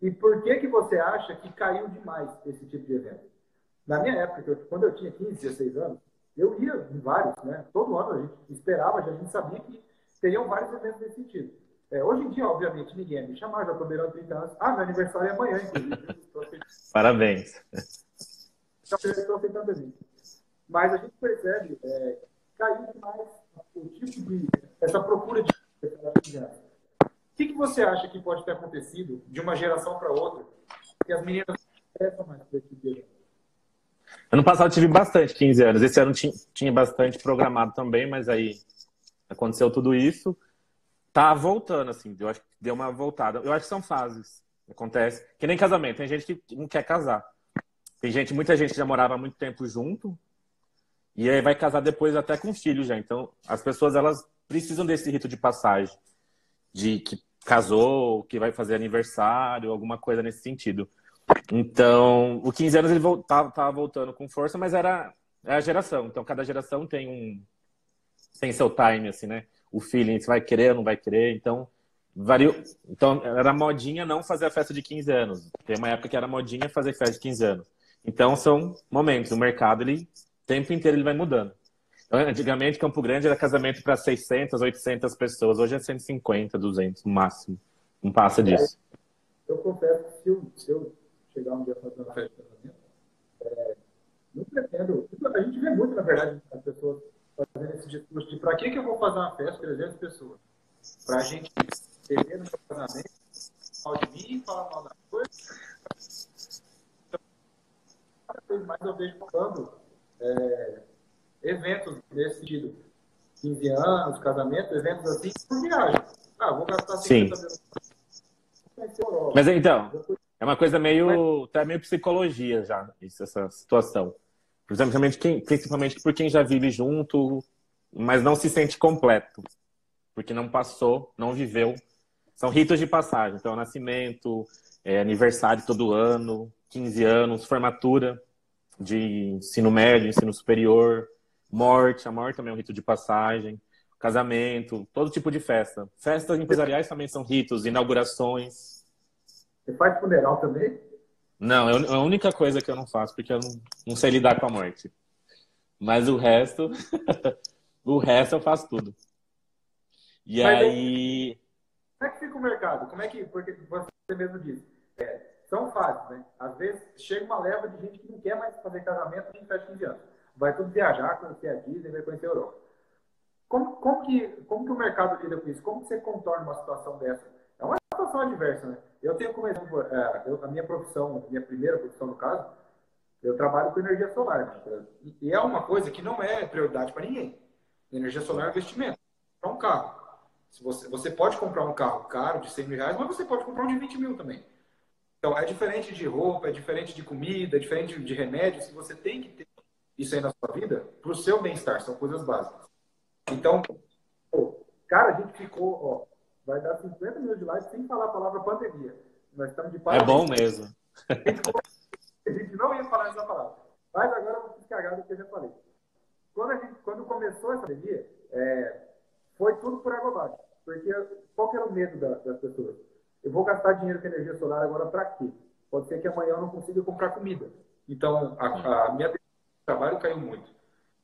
[SPEAKER 1] E por que que você acha que caiu demais esse tipo de evento? Na minha época, quando eu tinha 15, 16 anos, eu ia em vários, né? Todo ano a gente esperava, a gente sabia que teriam vários eventos nesse sentido. É, hoje em dia, obviamente, ninguém ia me chamar, já estou beirando 30 anos. Ah, meu aniversário é amanhã, inclusive.
[SPEAKER 2] Parabéns.
[SPEAKER 1] Estou aceitando a Mas a gente percebe é, caiu demais o tipo de. essa procura de. O que, que você acha que pode ter acontecido de uma geração para outra que as meninas não interessam mais por esse evento?
[SPEAKER 2] Ano passado tive bastante 15 anos. Esse ano tinha, tinha bastante programado também, mas aí aconteceu tudo isso. Tá voltando, assim. Eu acho que deu uma voltada. Eu acho que são fases. Acontece. Que nem casamento. Tem gente que não quer casar. Tem gente, muita gente já morava muito tempo junto. E aí vai casar depois até com filhos já. Então, as pessoas, elas precisam desse rito de passagem. De que casou, que vai fazer aniversário, alguma coisa nesse sentido. Então, o 15 anos ele voltava, tava voltando com força, mas era, era a geração. Então, cada geração tem um tem seu time, assim, né? O feeling, se vai querer ou não vai querer. Então, variou. Então, era modinha não fazer a festa de 15 anos. Tem uma época que era modinha fazer festa de 15 anos. Então, são momentos. O mercado, ele, o tempo inteiro, ele vai mudando. Então, antigamente, Campo Grande era casamento para 600, 800 pessoas. Hoje é 150, 200 no máximo. Não passa disso.
[SPEAKER 1] eu confesso que se eu, se eu chegar um dia fazer uma festa de casamento, é, não pretendo. A gente vê muito, na verdade, as pessoas fazendo esse discurso de para que, que eu vou fazer uma festa de 300 pessoas? Para a gente beber no casamento, mal de mim, falar mal da coisa. Então, cada vez mais eu vejo falando é, eventos nesse sentido. 15 anos, casamento, eventos assim, por viagem. Ah, vou gastar 50 mil.
[SPEAKER 2] Mas então, é uma coisa meio, até meio psicologia já, isso, essa situação. Principalmente, quem, principalmente por quem já vive junto, mas não se sente completo. Porque não passou, não viveu. São ritos de passagem. Então, nascimento, é, aniversário todo ano, 15 anos, formatura de ensino médio, ensino superior, morte. A morte também é um rito de passagem. Casamento, todo tipo de festa. Festas empresariais também são ritos, inaugurações.
[SPEAKER 1] Você faz funeral também?
[SPEAKER 2] Não, é a única coisa que eu não faço, porque eu não, não sei lidar com a morte. Mas o resto, o resto eu faço tudo. E Mas aí.
[SPEAKER 1] Como é que fica o mercado? Como é que. Porque você mesmo disse. É, são fases, né? Às vezes chega uma leva de gente que não quer mais fazer casamento nem festa de 15 anos. Vai tudo viajar, conhecer a Disney, vai conhecer a Europa. Como, como, que, como que o mercado lida com isso? Como que você contorna uma situação dessa? É uma situação adversa, né? Eu tenho como exemplo, é, eu, a minha profissão, minha primeira profissão no caso, eu trabalho com energia solar. E é uma coisa que não é prioridade para ninguém. Energia solar é investimento. Para um carro. Se você, você pode comprar um carro caro de 100 mil reais, mas você pode comprar um de 20 mil também. Então, é diferente de roupa, é diferente de comida, é diferente de remédios. Você tem que ter isso aí na sua vida, para o seu bem-estar, são coisas básicas. Então, cara, a gente ficou, ó, vai dar 50 minutos de live sem falar a palavra pandemia. Nós estamos de
[SPEAKER 2] parabéns. É bom mesmo.
[SPEAKER 1] A gente não ia falar essa palavra. Mas agora eu vou ficar do que eu já falei. Quando, a gente, quando começou essa pandemia, é, foi tudo por água abaixo. Porque qual que era o medo da, das pessoas? Eu vou gastar dinheiro com energia solar agora para quê? Pode ser que amanhã eu não consiga comprar comida. Então, a, a minha trabalho caiu muito.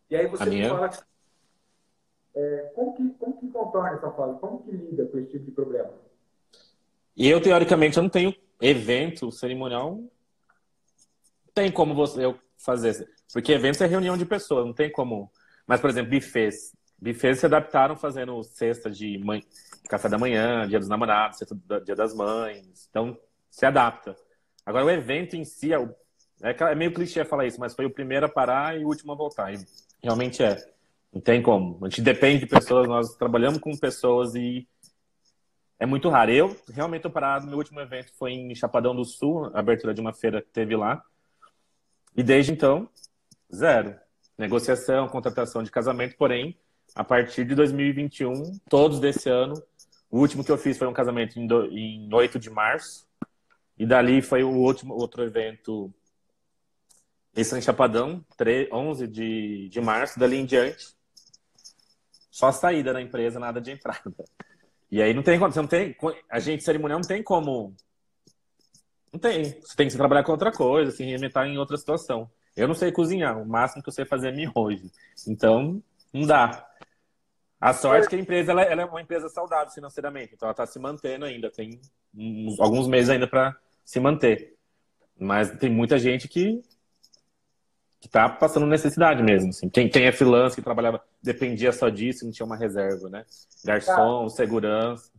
[SPEAKER 1] E aí você me fala que é, como, que, como que contorna essa fase? Como que lida com esse tipo de problema?
[SPEAKER 2] E eu, teoricamente, eu não tenho evento cerimonial. Tem como você eu fazer. Porque evento é reunião de pessoas, não tem como. Mas, por exemplo, bufês. Bufês se adaptaram fazendo cesta de mãe, café da manhã, dia dos namorados, dia das mães. Então, se adapta. Agora, o evento em si, é, é meio clichê falar isso, mas foi o primeiro a parar e o último a voltar. E realmente é. Não tem como. A gente depende de pessoas, nós trabalhamos com pessoas e é muito raro. Eu realmente estou parado. Meu último evento foi em Chapadão do Sul, abertura de uma feira que teve lá. E desde então, zero. Negociação, contratação de casamento, porém, a partir de 2021, todos desse ano, o último que eu fiz foi um casamento em, do, em 8 de março. E dali foi o último outro evento em Chapadão, 3, 11 de, de março, dali em diante. Só saída da empresa, nada de entrada. E aí não tem como, você não tem, a gente cerimonial não tem como. Não tem. Você tem que trabalhar com outra coisa, se reinventar em outra situação. Eu não sei cozinhar, o máximo que eu sei fazer é miojo. Então, não dá. A sorte é que a empresa ela, ela é uma empresa saudável financeiramente, então ela está se mantendo ainda, tem uns, alguns meses ainda para se manter. Mas tem muita gente que que tá passando necessidade mesmo. Assim. Quem, quem é freelance, que trabalhava, dependia só disso, não tinha uma reserva, né? Garçom, segurança.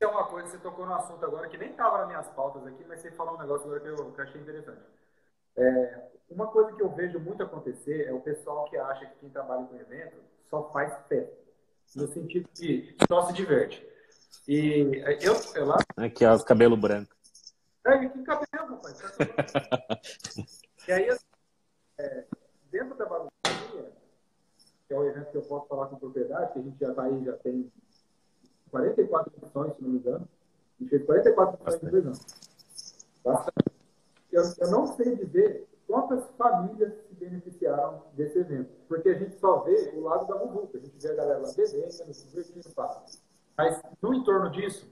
[SPEAKER 1] É uma coisa, você tocou no assunto agora que nem estava nas minhas pautas aqui, mas você falou um negócio agora que eu, que eu achei interessante. É, uma coisa que eu vejo muito acontecer é o pessoal que acha que quem trabalha com evento só faz festa. No sentido que só se diverte. E eu, eu lá.
[SPEAKER 2] Aqui, ó, os cabelos brancos.
[SPEAKER 1] É, que cabelo, rapaz. e aí, é, dentro da baguncinha, que é um evento que eu posso falar com propriedade, que a gente já está aí, já tem 44 edições, se não me engano. A gente fez 44 edições em dois anos. Bastante. Eu, eu não sei dizer quantas famílias se beneficiaram desse evento, porque a gente só vê o lado da muvuca, a gente vê a galera lá bebendo, se divertindo, pá. Mas no entorno disso,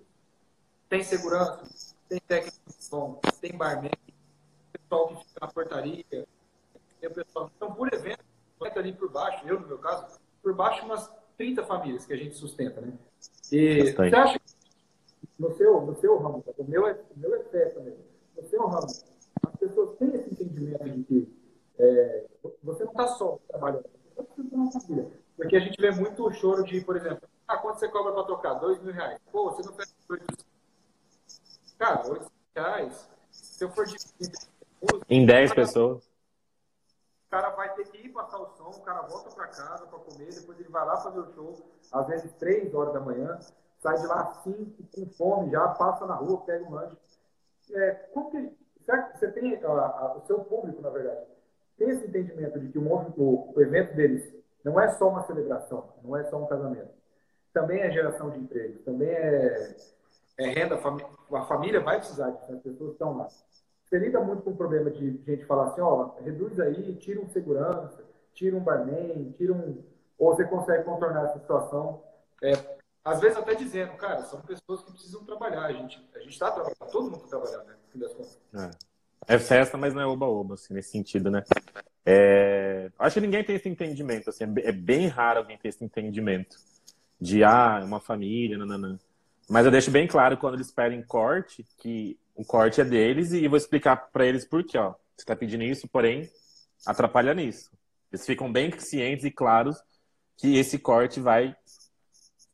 [SPEAKER 1] tem segurança, tem técnico de som, tem barman, pessoal que fica na portaria, o pessoal. Então, por evento, ali por baixo, eu no meu caso, por baixo umas 30 famílias que a gente sustenta, né? E você acha no seu, no seu ramo, o meu é, o meu é fé também, no seu ramo, as pessoas têm esse entendimento de que é, você não está só trabalhando, você está uma família. Porque a gente vê muito choro de, por exemplo, ah, quanto você cobra para tocar? Dois mil reais. Pô, você não fez dois Cara, oito reais, se eu for de
[SPEAKER 2] em 10 pessoas.
[SPEAKER 1] O cara vai ter que ir passar o som, o cara volta para casa para comer, depois ele vai lá fazer o show, às vezes 3 horas da manhã, sai de lá às 5, com fome já, passa na rua, pega um lanche. É, como que, será que você tem, a, a, o seu público, na verdade, tem esse entendimento de que o, o, o evento deles não é só uma celebração, não é só um casamento. Também é geração de empregos, também é, é renda, a família vai precisar disso, as pessoas estão lá. Você lida muito com o problema de gente falar assim, ó, reduz aí, tira um segurança, tira um barman, tira um... Ou você consegue contornar essa situação, é, às vezes até dizendo, cara, são pessoas que precisam trabalhar, a gente a está trabalhando, todo mundo está trabalhando, né, no fim das contas.
[SPEAKER 2] É. é festa, mas não é oba-oba, assim, nesse sentido, né? É... Acho que ninguém tem esse entendimento, assim, é bem raro alguém ter esse entendimento de, ah, uma família, nananã. Mas eu deixo bem claro quando eles pedem corte, que o corte é deles e vou explicar para eles por quê. Ó. Você está pedindo isso, porém, atrapalha nisso. Eles ficam bem cientes e claros que esse corte vai,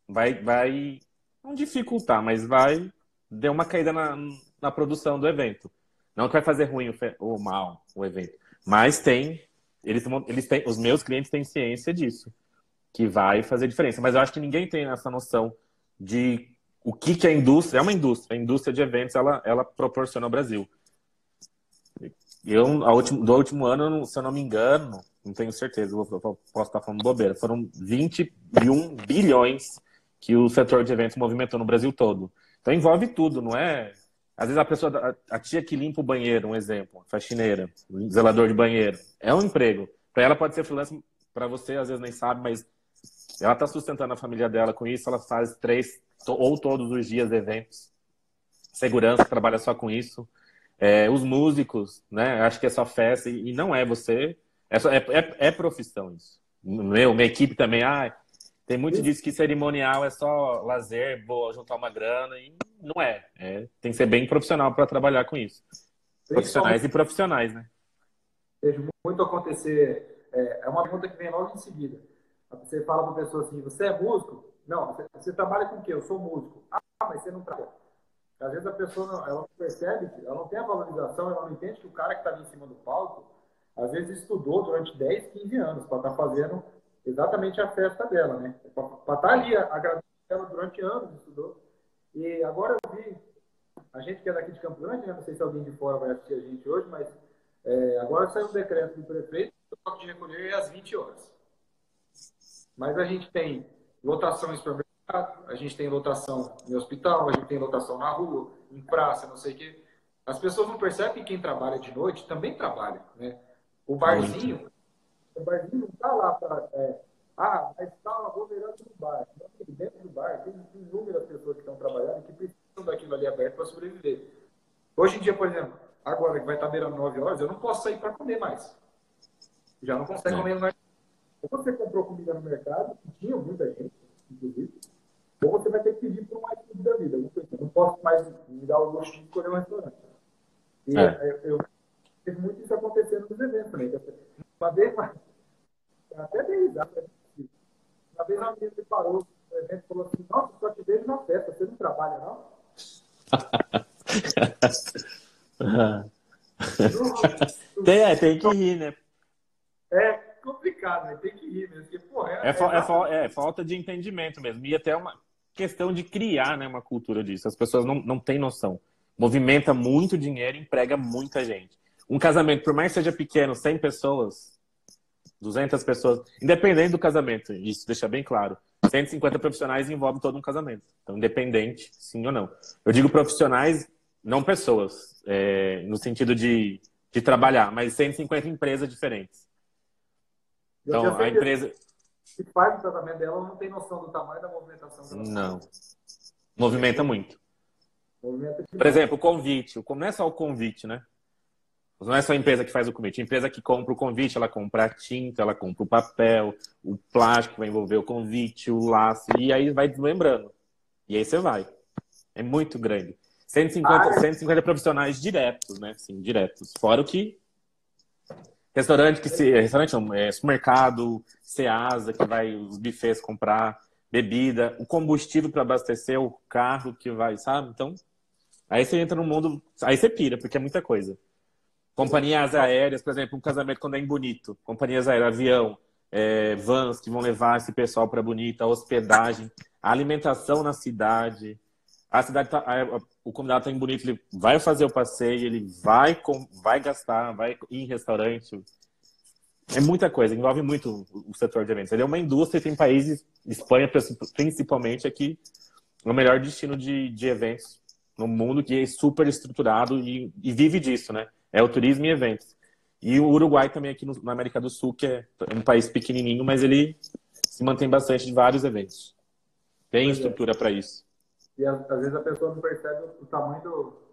[SPEAKER 2] vai, vai não dificultar, mas vai dar uma caída na, na produção do evento. Não que vai fazer ruim ou mal o evento, mas tem, eles, eles têm, os meus clientes têm ciência disso, que vai fazer diferença. Mas eu acho que ninguém tem essa noção de o que, que a indústria, é uma indústria, a indústria de eventos, ela, ela proporciona ao Brasil. Eu, último, do último ano, se eu não me engano, não tenho certeza, posso estar falando bobeira, foram 21 bilhões que o setor de eventos movimentou no Brasil todo. Então envolve tudo, não é? Às vezes a pessoa, a, tia que limpa o banheiro, um exemplo, faxineira, zelador de banheiro, é um emprego. Para ela pode ser freelance, para você às vezes nem sabe, mas ela está sustentando a família dela com isso, ela faz três, ou todos os dias eventos. Segurança trabalha só com isso. É, os músicos, né? Acho que é só festa e, não é você. É, só, é, é, é, profissão isso. Meu, minha equipe também, ah, tem muito disso que cerimonial é só lazer, vou juntar uma grana e não é. é tem que ser bem profissional para trabalhar com isso. Profissionais e profissionais, né?
[SPEAKER 1] Vejo muito acontecer. É, é uma pergunta que vem logo em seguida. Você fala para a pessoa assim: você é músico? Não, você, trabalha com o quê? Eu sou músico. Ah, mas você não trabalha. Às vezes a pessoa não, ela não percebe, ela não tem a valorização, ela não entende que o cara que está ali em cima do palco, às vezes estudou durante 10, 15 anos para estar tá fazendo exatamente a festa dela, né? Para estar tá ali agradecendo ela durante anos, estudou. E agora eu vi, a gente que é daqui de Campo Grande, né? não sei se alguém de fora vai assistir a gente hoje, mas é, agora saiu um decreto do prefeito, o toque de recolher é às 20 horas. Mas a gente tem lotação em supermercado, a gente tem lotação em hospital, a gente tem lotação na rua, em praça, não sei o quê. As pessoas não percebem que quem trabalha de noite também trabalha, né? O barzinho, Muito. o barzinho não está lá para... É, ah, mas está aglomerando no bar. Não, dentro do bar tem inúmeras pessoas que estão trabalhando que precisam daquilo ali aberto para sobreviver. Hoje em dia, por exemplo, agora que vai estar beirando 9 horas, eu não posso sair para comer mais. Já não consegue comer mais ou você comprou comida no mercado, que tinha muita gente, inclusive, ou você vai ter que pedir por um iFood da vida. Eu não posso mais me dar o luxo de escolher um restaurante. E é. eu, vejo muito isso acontecendo nos eventos também. Uma vez, mais, até dei risada. Né? Uma vez uma menina me parou no evento e falou assim: Nossa, só te vejo na festa, você não trabalha, não?
[SPEAKER 2] tem, é, tem que rir, né?
[SPEAKER 1] É, complicado, né? Tem que rir mesmo. Porque, porra, é, é,
[SPEAKER 2] é, é, é, falta de entendimento mesmo. E até uma questão de criar né, uma cultura disso. As pessoas não, não têm noção. Movimenta muito dinheiro e emprega muita gente. Um casamento, por mais que seja pequeno, 100 pessoas, 200 pessoas, independente do casamento, isso deixa bem claro. 150 profissionais envolvem todo um casamento. Então, independente, sim ou não. Eu digo profissionais, não pessoas, é, no sentido de, de trabalhar, mas 150 empresas diferentes. Então, a empresa.
[SPEAKER 1] Se faz o tratamento dela, não tem noção do tamanho da movimentação
[SPEAKER 2] dela. Não. Movimenta muito. Movimenta Por exemplo, o convite. Não é só o convite, né? Não é só a empresa que faz o convite. A empresa que compra o convite, ela compra a tinta, ela compra o papel, o plástico vai envolver o convite, o laço, e aí vai desmembrando. E aí você vai. É muito grande. 150, ah, 150 profissionais diretos, né? Sim, diretos. Fora o que. Restaurante que se. Restaurante não, é supermercado, Ceasa, que vai os bufês comprar, bebida, o combustível para abastecer o carro que vai, sabe? Então, aí você entra no mundo. Aí você pira, porque é muita coisa. Companhias aéreas, por exemplo, um casamento quando é em Bonito. Companhias aéreas, avião, é, vans que vão levar esse pessoal para Bonita, hospedagem, alimentação na cidade. A cidade tá, o convidado está em Bonito, ele vai fazer o passeio, ele vai, com, vai gastar, vai ir em restaurante. É muita coisa, envolve muito o setor de eventos. Ele é uma indústria e tem países, Espanha principalmente, aqui é o melhor destino de, de eventos no mundo, que é super estruturado e, e vive disso, né? É o turismo e eventos. E o Uruguai também aqui no, na América do Sul, que é um país pequenininho, mas ele se mantém bastante de vários eventos. Tem pois é. estrutura é. para isso.
[SPEAKER 1] E às, vezes a pessoa não percebe o, tamanho do...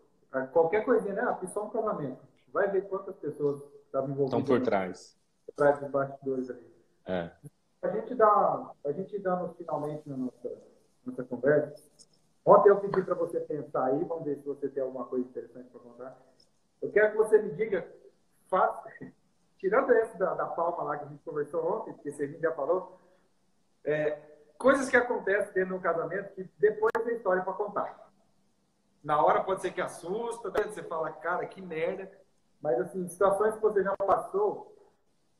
[SPEAKER 1] Qualquer coisinha, né? Ah, só um casamento. Vai ver quantas pessoas estavam envolvidas.
[SPEAKER 2] Estão por trás.
[SPEAKER 1] Por trás dos bastidores ali.
[SPEAKER 2] É.
[SPEAKER 1] A gente dá, a gente dá no, finalmente na nossa, nossa conversa. Ontem eu pedi para você pensar aí, vamos ver se você tem alguma coisa interessante para contar. Eu quero que você me diga, faz, tirando esse da, da, palma lá que a gente conversou ontem, que gente já falou, é, coisas que acontecem dentro de um casamento que depois tem história para contar. Na hora pode ser que assusta, né? você fala, cara, que merda. Mas, assim, situações que você já passou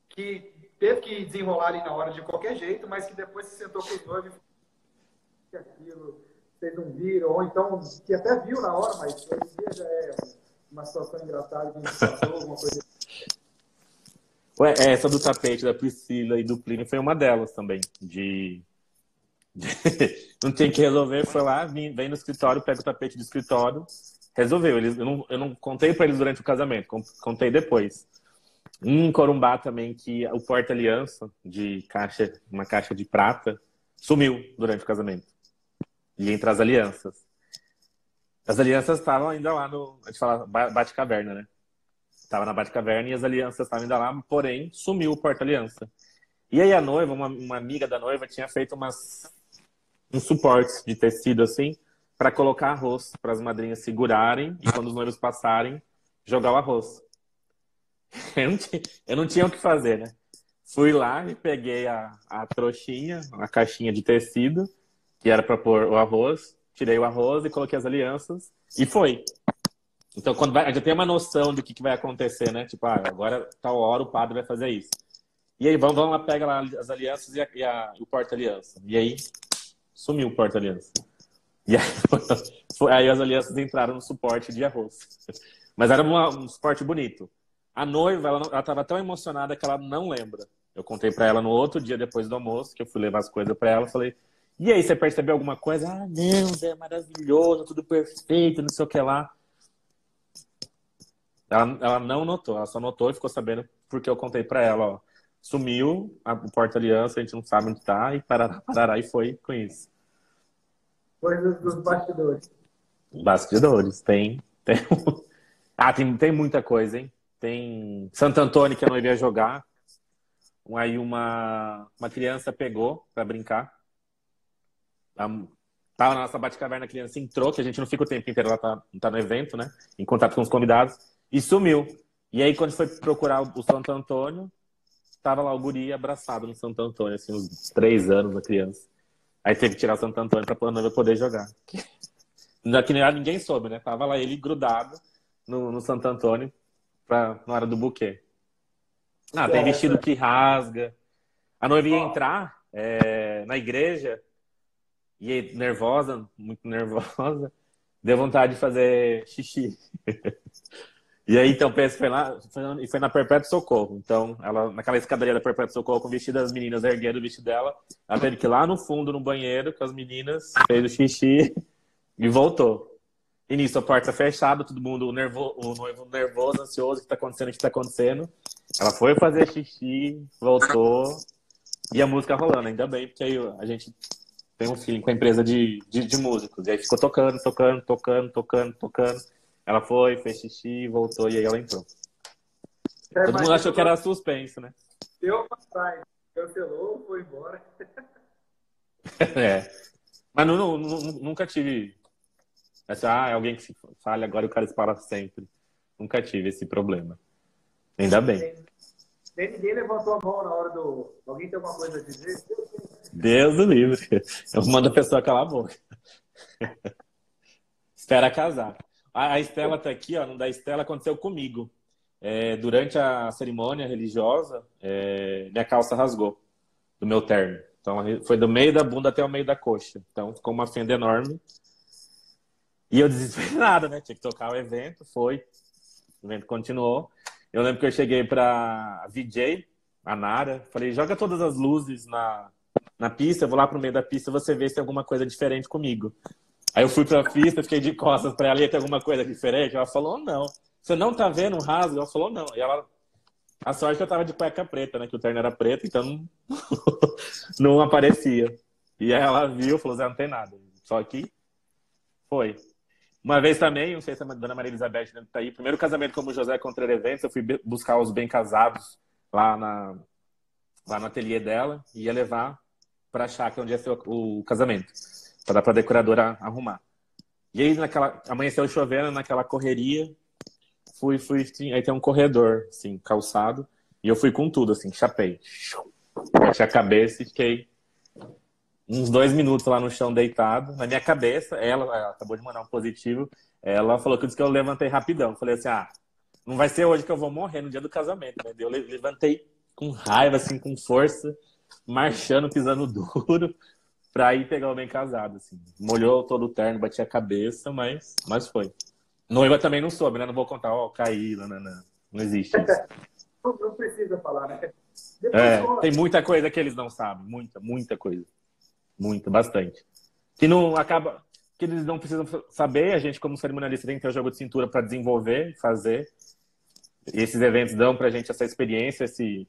[SPEAKER 1] que teve que desenrolar ali na hora de qualquer jeito, mas que depois você sentou com os noivos e aquilo, vocês não viram, ou então que até viu na hora, mas hoje em dia já é uma situação engraçada que passou, alguma coisa.
[SPEAKER 2] Ué, essa do tapete da Priscila e do Plínio foi uma delas também. De. não tem que resolver, foi lá, vem, no escritório, pega o tapete do escritório, resolveu. Eles, eu, não, eu não contei para eles durante o casamento, contei depois. Um Corumbá também, que o porta-aliança de caixa, uma caixa de prata, sumiu durante o casamento. E entre as alianças. As alianças estavam ainda lá no. A gente fala Bate-Caverna, né? Estava na Bate-Caverna e as alianças estavam ainda lá, porém sumiu o porta-aliança. E aí a noiva, uma, uma, amiga da noiva, tinha feito umas, uns suportes de tecido assim, para colocar arroz, para as madrinhas segurarem e quando os noivos passarem, jogar o arroz. Eu não tinha, eu não tinha o que fazer, né? Fui lá e peguei a, a trouxinha, a caixinha de tecido, que era para pôr o arroz, tirei o arroz e coloquei as alianças e foi. Então, quando vai, já tem uma noção do que, que vai acontecer, né? Tipo, ah, agora, tal hora, o padre vai fazer isso. E aí, vamos, vamos lá, pega lá as alianças e, a, e a, o porta-aliança. E aí, sumiu o porta-aliança. E aí, foi, aí, as alianças entraram no suporte de arroz. Mas era uma, um suporte bonito. A noiva, ela estava tão emocionada que ela não lembra. Eu contei para ela no outro dia, depois do almoço, que eu fui levar as coisas para ela. Falei, e aí, você percebeu alguma coisa? Ah, não, é maravilhoso, tudo perfeito, não sei o que lá. Ela, ela não notou, ela só notou e ficou sabendo porque eu contei para ela, ó. Sumiu a, o porta-aliança, a gente não sabe onde tá, e parará, parará, e foi com isso.
[SPEAKER 1] Coisas dos bastidores.
[SPEAKER 2] Bastidores, tem. tem... ah, tem, tem muita coisa, hein? Tem Santo Antônio que a noiva ia jogar. Aí uma, uma criança pegou para brincar Tava na nossa bate-caverna, a criança entrou, que a gente não fica o tempo inteiro lá, tá, tá no evento, né? Em contato com os convidados, e sumiu. E aí, quando foi procurar o Santo Antônio, tava lá o guri abraçado no Santo Antônio, assim, uns três anos da criança. Aí teve que tirar o Santo Antônio pra a noiva poder jogar. Que ninguém soube, né? Tava lá ele grudado no, no Santo Antônio pra, na hora do buquê. Ah, tem vestido que rasga. A noiva ia entrar é, na igreja, e nervosa, muito nervosa, deu vontade de fazer xixi. e aí, então, pensa, foi lá, foi, foi na Perpétuo Socorro. Então, ela, naquela escadaria da Perpétuo Socorro, com o vestido das meninas, erguendo o vestido dela, ela teve que ir lá no fundo, no banheiro, com as meninas, fez o xixi e voltou. E nisso, a porta fechada, todo mundo, nervo, o noivo nervoso, ansioso, o que está acontecendo, o que está acontecendo. Ela foi fazer xixi, voltou, e a música rolando, ainda bem, porque aí a gente tem um feeling com a empresa de, de, de, músicos. E aí ficou tocando, tocando, tocando, tocando, tocando. Ela foi, fez xixi, voltou e aí ela entrou. É, Todo mundo achou que era suspense, né?
[SPEAKER 1] Deu trás, cancelou, foi embora.
[SPEAKER 2] é. Mas não, não, nunca tive Mas, ah, é alguém que se fala agora e o cara espalha sempre. Nunca tive esse problema. Ainda bem.
[SPEAKER 1] Nem ninguém levantou a mão na hora do. Alguém tem alguma coisa a dizer?
[SPEAKER 2] Deus do livre. Eu mando a pessoa calar a boca. Espera casar. A Estela tá aqui, ó. Não da Estela aconteceu comigo. É, durante a cerimônia religiosa, é, minha calça rasgou do meu terno. Então foi do meio da bunda até o meio da coxa. Então ficou uma fenda enorme. E eu desesperado, né? Tinha que tocar o evento, foi. O evento continuou. Eu lembro que eu cheguei para VJ, a Nara, falei, joga todas as luzes na, na pista, eu vou lá pro meio da pista, você vê se tem alguma coisa diferente comigo. Aí eu fui pra pista, fiquei de costas para ela, ia ter alguma coisa diferente? Ela falou, não. Você não tá vendo um rasgo? Ela falou, não. E ela... A sorte é que eu tava de cueca preta, né? Que o terno era preto, então não, aparecia. E aí ela viu, falou, Zé, não tem nada. Só que foi. Uma vez também, não sei se a dona Maria Elizabeth está aí, primeiro casamento como José Contreira Eventos, eu fui buscar os bem casados lá, na, lá no ateliê dela e ia levar para a chácara onde ia ser o, o casamento, para dar para a decoradora arrumar. E aí, naquela, amanheceu chovendo, naquela correria, fui, fui, aí tem um corredor, assim, calçado, e eu fui com tudo, assim, chapei. Bati a cabeça e fiquei uns dois minutos lá no chão deitado. Na minha cabeça, ela, ela acabou de mandar um positivo. Ela falou que disse que eu levantei rapidão. Falei assim: ah, não vai ser hoje que eu vou morrer no dia do casamento, né? Eu levantei com raiva, assim, com força, marchando, pisando duro, pra ir pegar o bem casado, assim. Molhou todo o terno, bati a cabeça, mas, mas foi. Noiva também não soube, né? Não vou contar, ó, oh, caí, não, não, não. Não existe isso.
[SPEAKER 1] não precisa falar, né?
[SPEAKER 2] É, tem muita coisa que eles não sabem, muita, muita coisa. Muito, bastante. Que não acaba. Que eles não precisam saber, a gente, como cerimonialista, tem que ter o jogo de cintura para desenvolver, fazer. E esses eventos dão para a gente essa experiência, esse,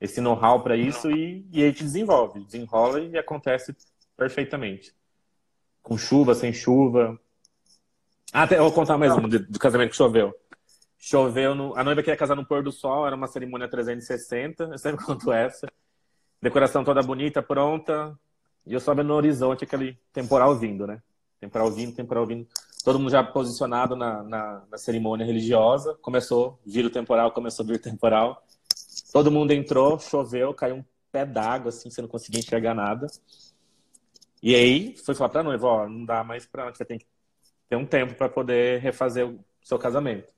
[SPEAKER 2] esse know-how para isso e, e a gente desenvolve, desenrola e acontece perfeitamente. Com chuva, sem chuva. Ah, até, eu vou contar mais do, do casamento que choveu. Choveu, no, a noiva queria casar no pôr do sol, era uma cerimônia 360, eu sempre conto essa. Decoração toda bonita, pronta. E eu só vendo no horizonte aquele temporal vindo, né? Temporal vindo, temporal vindo. Todo mundo já posicionado na, na, na cerimônia religiosa. Começou, vira o temporal, começou a vir o temporal. Todo mundo entrou, choveu, caiu um pé d'água, assim, você não conseguia enxergar nada. E aí, foi falar pra noiva, ó, não dá mais pra... Você tem que ter um tempo para poder refazer o seu casamento.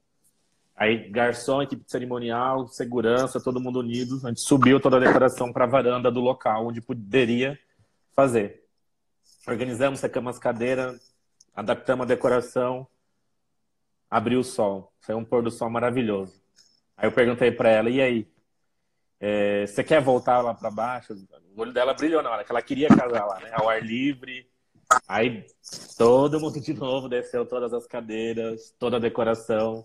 [SPEAKER 2] Aí, garçom, equipe cerimonial, segurança, todo mundo unido. A gente subiu toda a decoração para a varanda do local, onde poderia fazer. Organizamos, secamos as cadeiras, adaptamos a decoração, abriu o sol. Foi um pôr do sol maravilhoso. Aí eu perguntei para ela, e aí? É, você quer voltar lá para baixo? O olho dela brilhou na hora, que ela queria casar lá, né? Ao ar livre. Aí todo mundo de novo desceu todas as cadeiras, toda a decoração.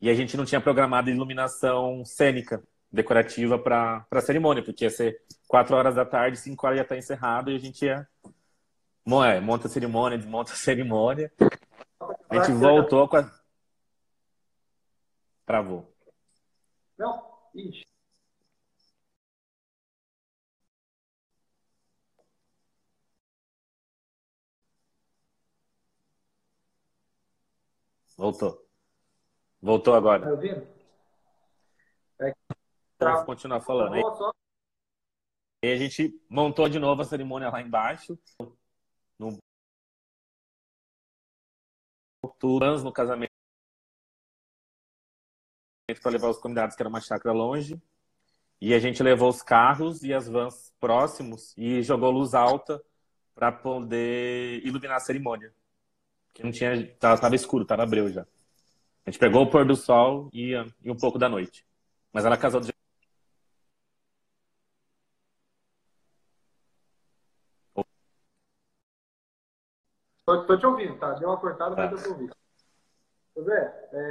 [SPEAKER 2] E a gente não tinha programado iluminação cênica decorativa para a cerimônia, porque ia ser quatro horas da tarde, cinco horas ia estar encerrado e a gente ia. É, monta a cerimônia, desmonta a cerimônia. A gente voltou com a. Travou.
[SPEAKER 1] Não, ixi.
[SPEAKER 2] Voltou. Voltou agora.
[SPEAKER 1] Tá ouvindo?
[SPEAKER 2] É Vamos continuar falando. Aí, a gente montou de novo a cerimônia lá embaixo. No no casamento para levar os convidados, que era uma chácara longe. E a gente levou os carros e as vans próximos e jogou luz alta para poder iluminar a cerimônia. Que não tinha, tava, escuro, tava abreu já. A gente pegou o pôr do sol e, e um pouco da noite. Mas ela casou do
[SPEAKER 1] Tô, tô te ouvindo, tá? Deu uma cortada, mas tá. eu tô ouvindo. José, é,